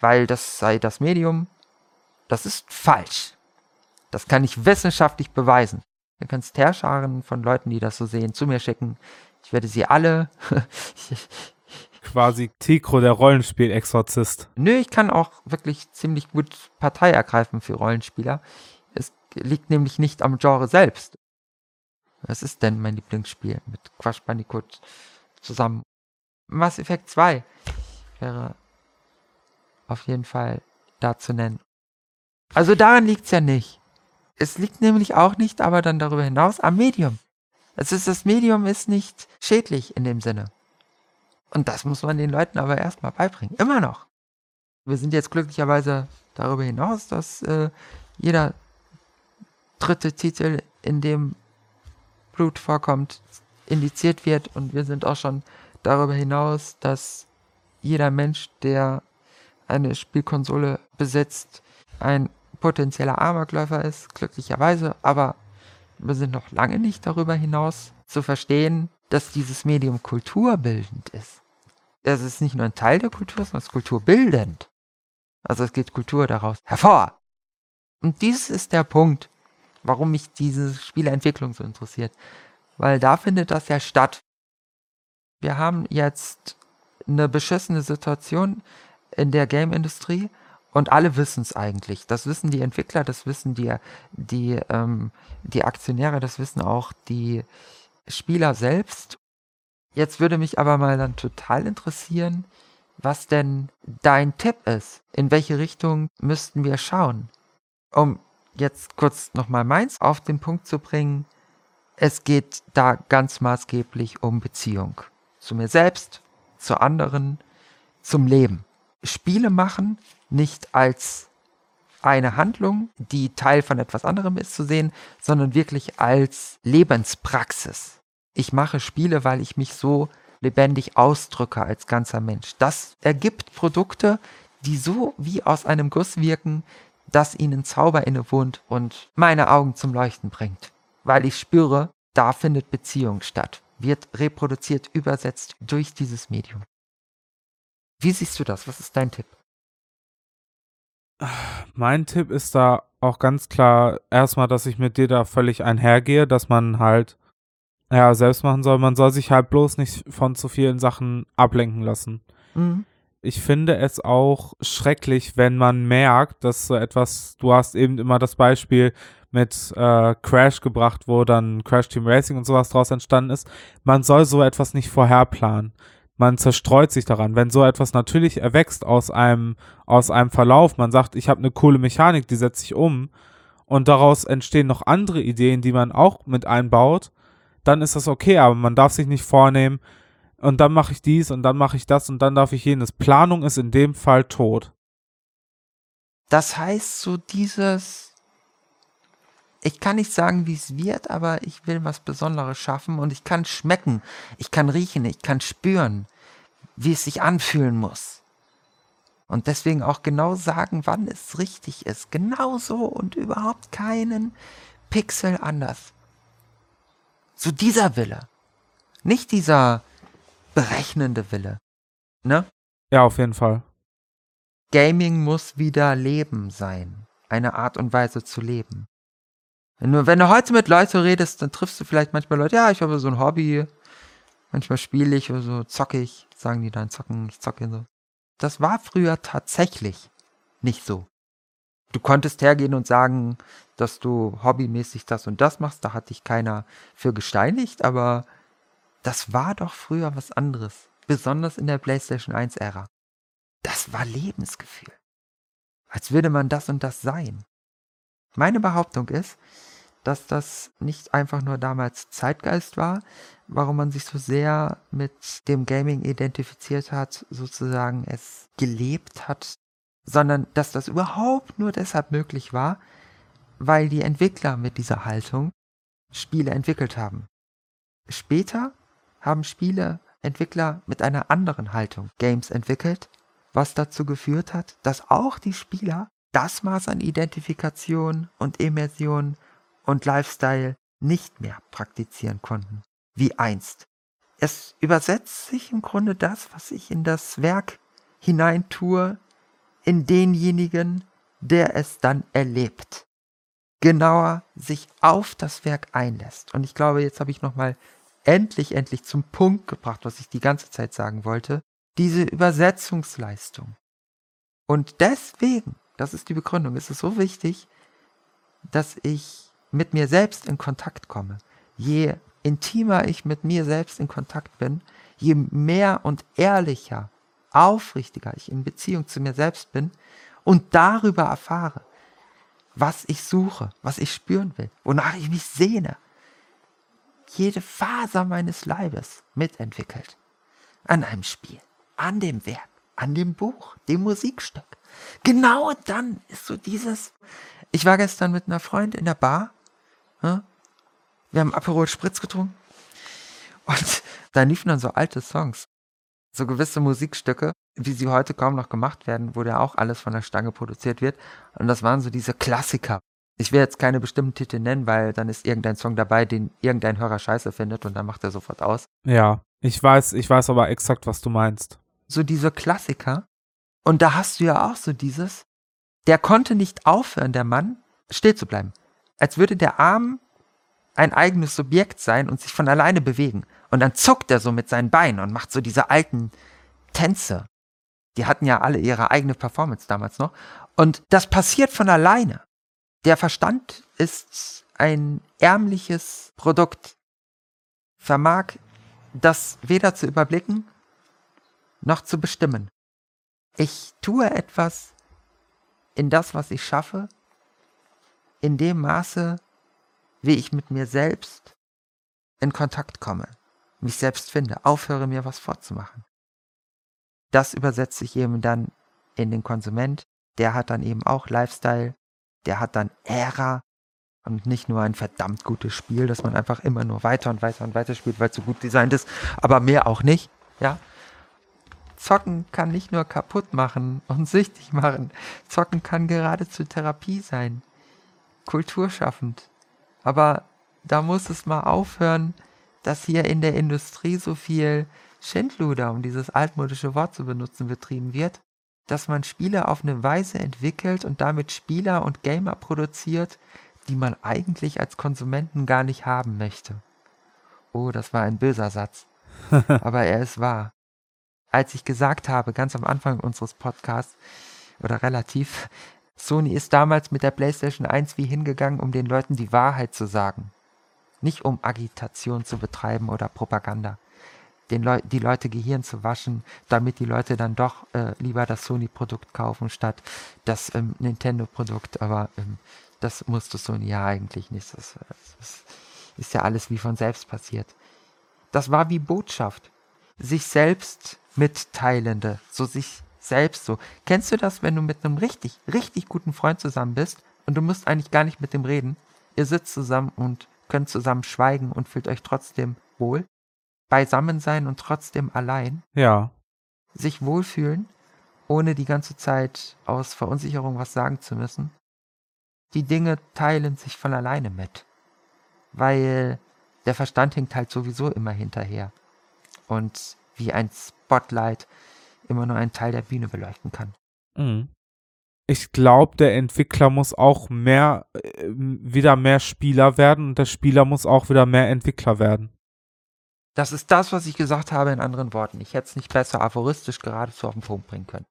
weil das sei das Medium. Das ist falsch. Das kann ich wissenschaftlich beweisen. Ihr könnt Herrscharen von Leuten, die das so sehen, zu mir schicken. Ich werde sie alle. Quasi Tikro, der Rollenspiel-Exorzist. Nö, ich kann auch wirklich ziemlich gut Partei ergreifen für Rollenspieler. Es liegt nämlich nicht am Genre selbst. Was ist denn mein Lieblingsspiel mit Crash Bandicoot zusammen? Mass Effect 2 wäre auf jeden Fall da zu nennen. Also daran liegt's ja nicht. Es liegt nämlich auch nicht, aber dann darüber hinaus am Medium. Es ist, das Medium ist nicht schädlich in dem Sinne. Und das muss man den Leuten aber erstmal beibringen. Immer noch. Wir sind jetzt glücklicherweise darüber hinaus, dass äh, jeder dritte Titel, in dem Blut vorkommt, indiziert wird. Und wir sind auch schon darüber hinaus, dass jeder Mensch, der eine Spielkonsole besitzt, ein potenzieller Amokläufer ist, glücklicherweise, aber wir sind noch lange nicht darüber hinaus zu verstehen, dass dieses Medium kulturbildend ist. Es ist nicht nur ein Teil der Kultur, sondern es ist kulturbildend. Also es geht Kultur daraus hervor. Und dies ist der Punkt, warum mich diese Spieleentwicklung so interessiert. Weil da findet das ja statt. Wir haben jetzt eine beschissene Situation in der Game-Industrie und alle wissen es eigentlich. Das wissen die Entwickler, das wissen die, die, ähm, die Aktionäre, das wissen auch die Spieler selbst. Jetzt würde mich aber mal dann total interessieren, was denn dein Tipp ist. In welche Richtung müssten wir schauen? Um jetzt kurz nochmal meins auf den Punkt zu bringen. Es geht da ganz maßgeblich um Beziehung. Zu mir selbst, zu anderen, zum Leben. Spiele machen nicht als eine Handlung, die Teil von etwas anderem ist, zu sehen, sondern wirklich als Lebenspraxis. Ich mache Spiele, weil ich mich so lebendig ausdrücke als ganzer Mensch. Das ergibt Produkte, die so wie aus einem Guss wirken, dass ihnen Zauber innewohnt und meine Augen zum Leuchten bringt. Weil ich spüre, da findet Beziehung statt, wird reproduziert, übersetzt durch dieses Medium. Wie siehst du das? Was ist dein Tipp? Mein Tipp ist da auch ganz klar erstmal, dass ich mit dir da völlig einhergehe, dass man halt ja selbst machen soll. Man soll sich halt bloß nicht von zu vielen Sachen ablenken lassen. Mhm. Ich finde es auch schrecklich, wenn man merkt, dass so etwas, du hast eben immer das Beispiel mit äh, Crash gebracht, wo dann Crash Team Racing und sowas draus entstanden ist. Man soll so etwas nicht vorher planen man zerstreut sich daran. Wenn so etwas natürlich erwächst aus einem, aus einem Verlauf, man sagt, ich habe eine coole Mechanik, die setze ich um und daraus entstehen noch andere Ideen, die man auch mit einbaut, dann ist das okay, aber man darf sich nicht vornehmen, und dann mache ich dies und dann mache ich das und dann darf ich jenes. Planung ist in dem Fall tot. Das heißt, so dieses, ich kann nicht sagen, wie es wird, aber ich will was Besonderes schaffen und ich kann schmecken, ich kann riechen, ich kann spüren, wie es sich anfühlen muss. Und deswegen auch genau sagen, wann es richtig ist. Genau so und überhaupt keinen Pixel anders. So dieser Wille. Nicht dieser berechnende Wille. Ne? Ja, auf jeden Fall. Gaming muss wieder Leben sein. Eine Art und Weise zu leben. Wenn du, wenn du heute mit Leuten redest, dann triffst du vielleicht manchmal Leute, ja, ich habe so ein Hobby, manchmal spiele ich oder so, zocke ich, sagen die dann, zocken, ich zocke so. Das war früher tatsächlich nicht so. Du konntest hergehen und sagen, dass du hobbymäßig das und das machst, da hat dich keiner für gesteinigt, aber das war doch früher was anderes. Besonders in der PlayStation 1-Ära. Das war Lebensgefühl. Als würde man das und das sein. Meine Behauptung ist, dass das nicht einfach nur damals Zeitgeist war, warum man sich so sehr mit dem Gaming identifiziert hat, sozusagen es gelebt hat, sondern dass das überhaupt nur deshalb möglich war, weil die Entwickler mit dieser Haltung Spiele entwickelt haben. Später haben Spieleentwickler mit einer anderen Haltung Games entwickelt, was dazu geführt hat, dass auch die Spieler das Maß an Identifikation und Immersion und Lifestyle nicht mehr praktizieren konnten, wie einst. Es übersetzt sich im Grunde das, was ich in das Werk hineintue, in denjenigen, der es dann erlebt. Genauer sich auf das Werk einlässt. Und ich glaube, jetzt habe ich nochmal endlich, endlich zum Punkt gebracht, was ich die ganze Zeit sagen wollte. Diese Übersetzungsleistung. Und deswegen das ist die Begründung. Es ist so wichtig, dass ich mit mir selbst in Kontakt komme. Je intimer ich mit mir selbst in Kontakt bin, je mehr und ehrlicher, aufrichtiger ich in Beziehung zu mir selbst bin und darüber erfahre, was ich suche, was ich spüren will, wonach ich mich sehne, jede Faser meines Leibes mitentwickelt. An einem Spiel, an dem Werk, an dem Buch, dem Musikstück, Genau dann ist so dieses. Ich war gestern mit einer Freundin in der Bar. Ja? Wir haben Aperol Spritz getrunken. Und da liefen dann so alte Songs. So gewisse Musikstücke, wie sie heute kaum noch gemacht werden, wo ja auch alles von der Stange produziert wird. Und das waren so diese Klassiker. Ich will jetzt keine bestimmten Titel nennen, weil dann ist irgendein Song dabei, den irgendein Hörer scheiße findet und dann macht er sofort aus. Ja, ich weiß, ich weiß aber exakt, was du meinst. So diese Klassiker, und da hast du ja auch so dieses, der konnte nicht aufhören, der Mann, still zu bleiben. Als würde der Arm ein eigenes Subjekt sein und sich von alleine bewegen. Und dann zuckt er so mit seinen Beinen und macht so diese alten Tänze. Die hatten ja alle ihre eigene Performance damals noch. Und das passiert von alleine. Der Verstand ist ein ärmliches Produkt, vermag das weder zu überblicken noch zu bestimmen. Ich tue etwas in das, was ich schaffe, in dem Maße, wie ich mit mir selbst in Kontakt komme, mich selbst finde, aufhöre mir was vorzumachen. Das übersetze ich eben dann in den Konsument, der hat dann eben auch Lifestyle, der hat dann Ära und nicht nur ein verdammt gutes Spiel, das man einfach immer nur weiter und weiter und weiter spielt, weil es so gut designt ist, aber mehr auch nicht, ja. Zocken kann nicht nur kaputt machen und süchtig machen. Zocken kann geradezu Therapie sein. Kulturschaffend. Aber da muss es mal aufhören, dass hier in der Industrie so viel Schindluder, um dieses altmodische Wort zu benutzen, betrieben wird. Dass man Spiele auf eine Weise entwickelt und damit Spieler und Gamer produziert, die man eigentlich als Konsumenten gar nicht haben möchte. Oh, das war ein böser Satz. Aber er ist wahr. Als ich gesagt habe, ganz am Anfang unseres Podcasts, oder relativ, Sony ist damals mit der PlayStation 1 wie hingegangen, um den Leuten die Wahrheit zu sagen. Nicht um Agitation zu betreiben oder Propaganda. Den Leu die Leute Gehirn zu waschen, damit die Leute dann doch äh, lieber das Sony-Produkt kaufen statt das ähm, Nintendo-Produkt. Aber ähm, das musste Sony ja eigentlich nicht. Das, das ist ja alles wie von selbst passiert. Das war wie Botschaft. Sich selbst mitteilende, so sich selbst so. Kennst du das, wenn du mit einem richtig, richtig guten Freund zusammen bist und du musst eigentlich gar nicht mit dem reden? Ihr sitzt zusammen und könnt zusammen schweigen und fühlt euch trotzdem wohl. Beisammen sein und trotzdem allein. Ja. Sich wohlfühlen, ohne die ganze Zeit aus Verunsicherung was sagen zu müssen. Die Dinge teilen sich von alleine mit. Weil der Verstand hinkt halt sowieso immer hinterher. Und wie ein Spotlight immer nur einen Teil der Bühne beleuchten kann. Mhm. Ich glaube, der Entwickler muss auch mehr, äh, wieder mehr Spieler werden und der Spieler muss auch wieder mehr Entwickler werden. Das ist das, was ich gesagt habe in anderen Worten. Ich hätte es nicht besser aphoristisch geradezu auf den Punkt bringen können.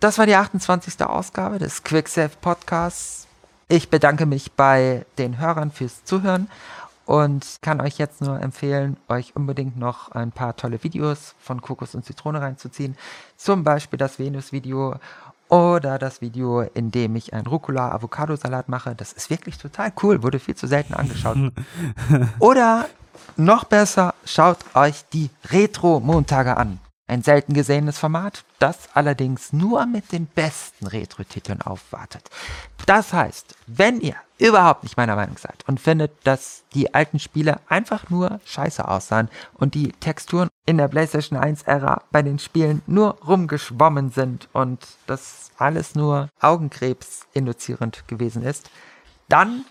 Das war die 28. Ausgabe des Quicksave Podcasts. Ich bedanke mich bei den Hörern fürs Zuhören und kann euch jetzt nur empfehlen, euch unbedingt noch ein paar tolle Videos von Kokos und Zitrone reinzuziehen. Zum Beispiel das Venus-Video oder das Video, in dem ich einen Rucola-Avocado-Salat mache. Das ist wirklich total cool, wurde viel zu selten angeschaut. oder noch besser, schaut euch die Retro-Montage an. Ein selten gesehenes Format, das allerdings nur mit den besten Retro-Titeln aufwartet. Das heißt, wenn ihr überhaupt nicht meiner Meinung seid und findet, dass die alten Spiele einfach nur scheiße aussahen und die Texturen in der PlayStation 1 Ära bei den Spielen nur rumgeschwommen sind und das alles nur Augenkrebs induzierend gewesen ist, dann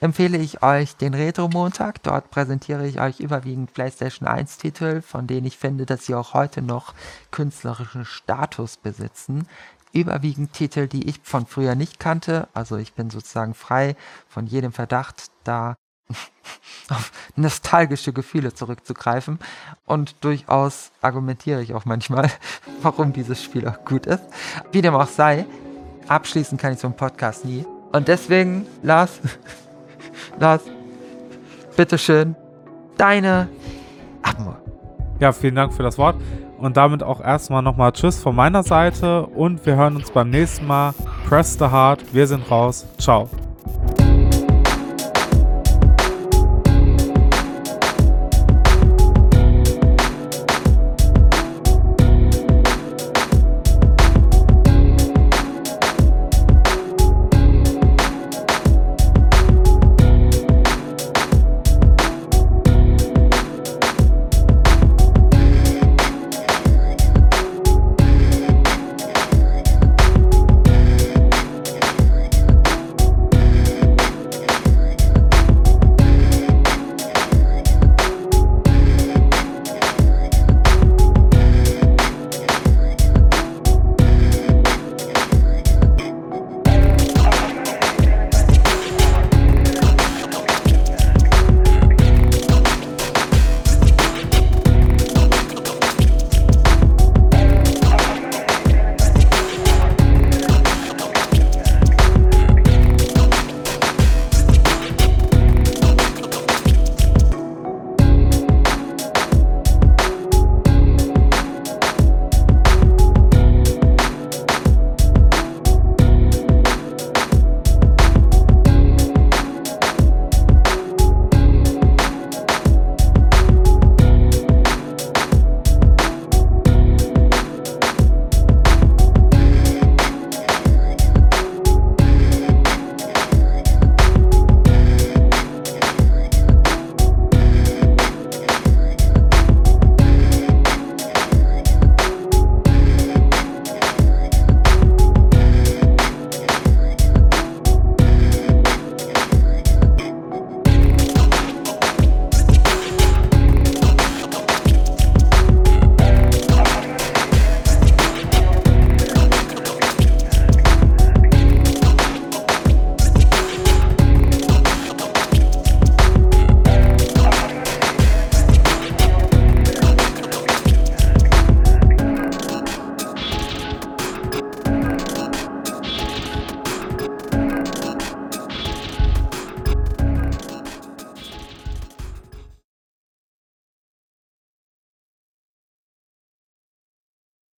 empfehle ich euch den Retro-Montag. Dort präsentiere ich euch überwiegend PlayStation 1-Titel, von denen ich finde, dass sie auch heute noch künstlerischen Status besitzen. Überwiegend Titel, die ich von früher nicht kannte. Also ich bin sozusagen frei von jedem Verdacht, da auf nostalgische Gefühle zurückzugreifen. Und durchaus argumentiere ich auch manchmal, warum dieses Spiel auch gut ist. Wie dem auch sei, abschließen kann ich so einen Podcast nie. Und deswegen, Lars, Lars, bitteschön, deine Abmur. Ja, vielen Dank für das Wort. Und damit auch erstmal nochmal Tschüss von meiner Seite und wir hören uns beim nächsten Mal. Press the Heart, wir sind raus. Ciao.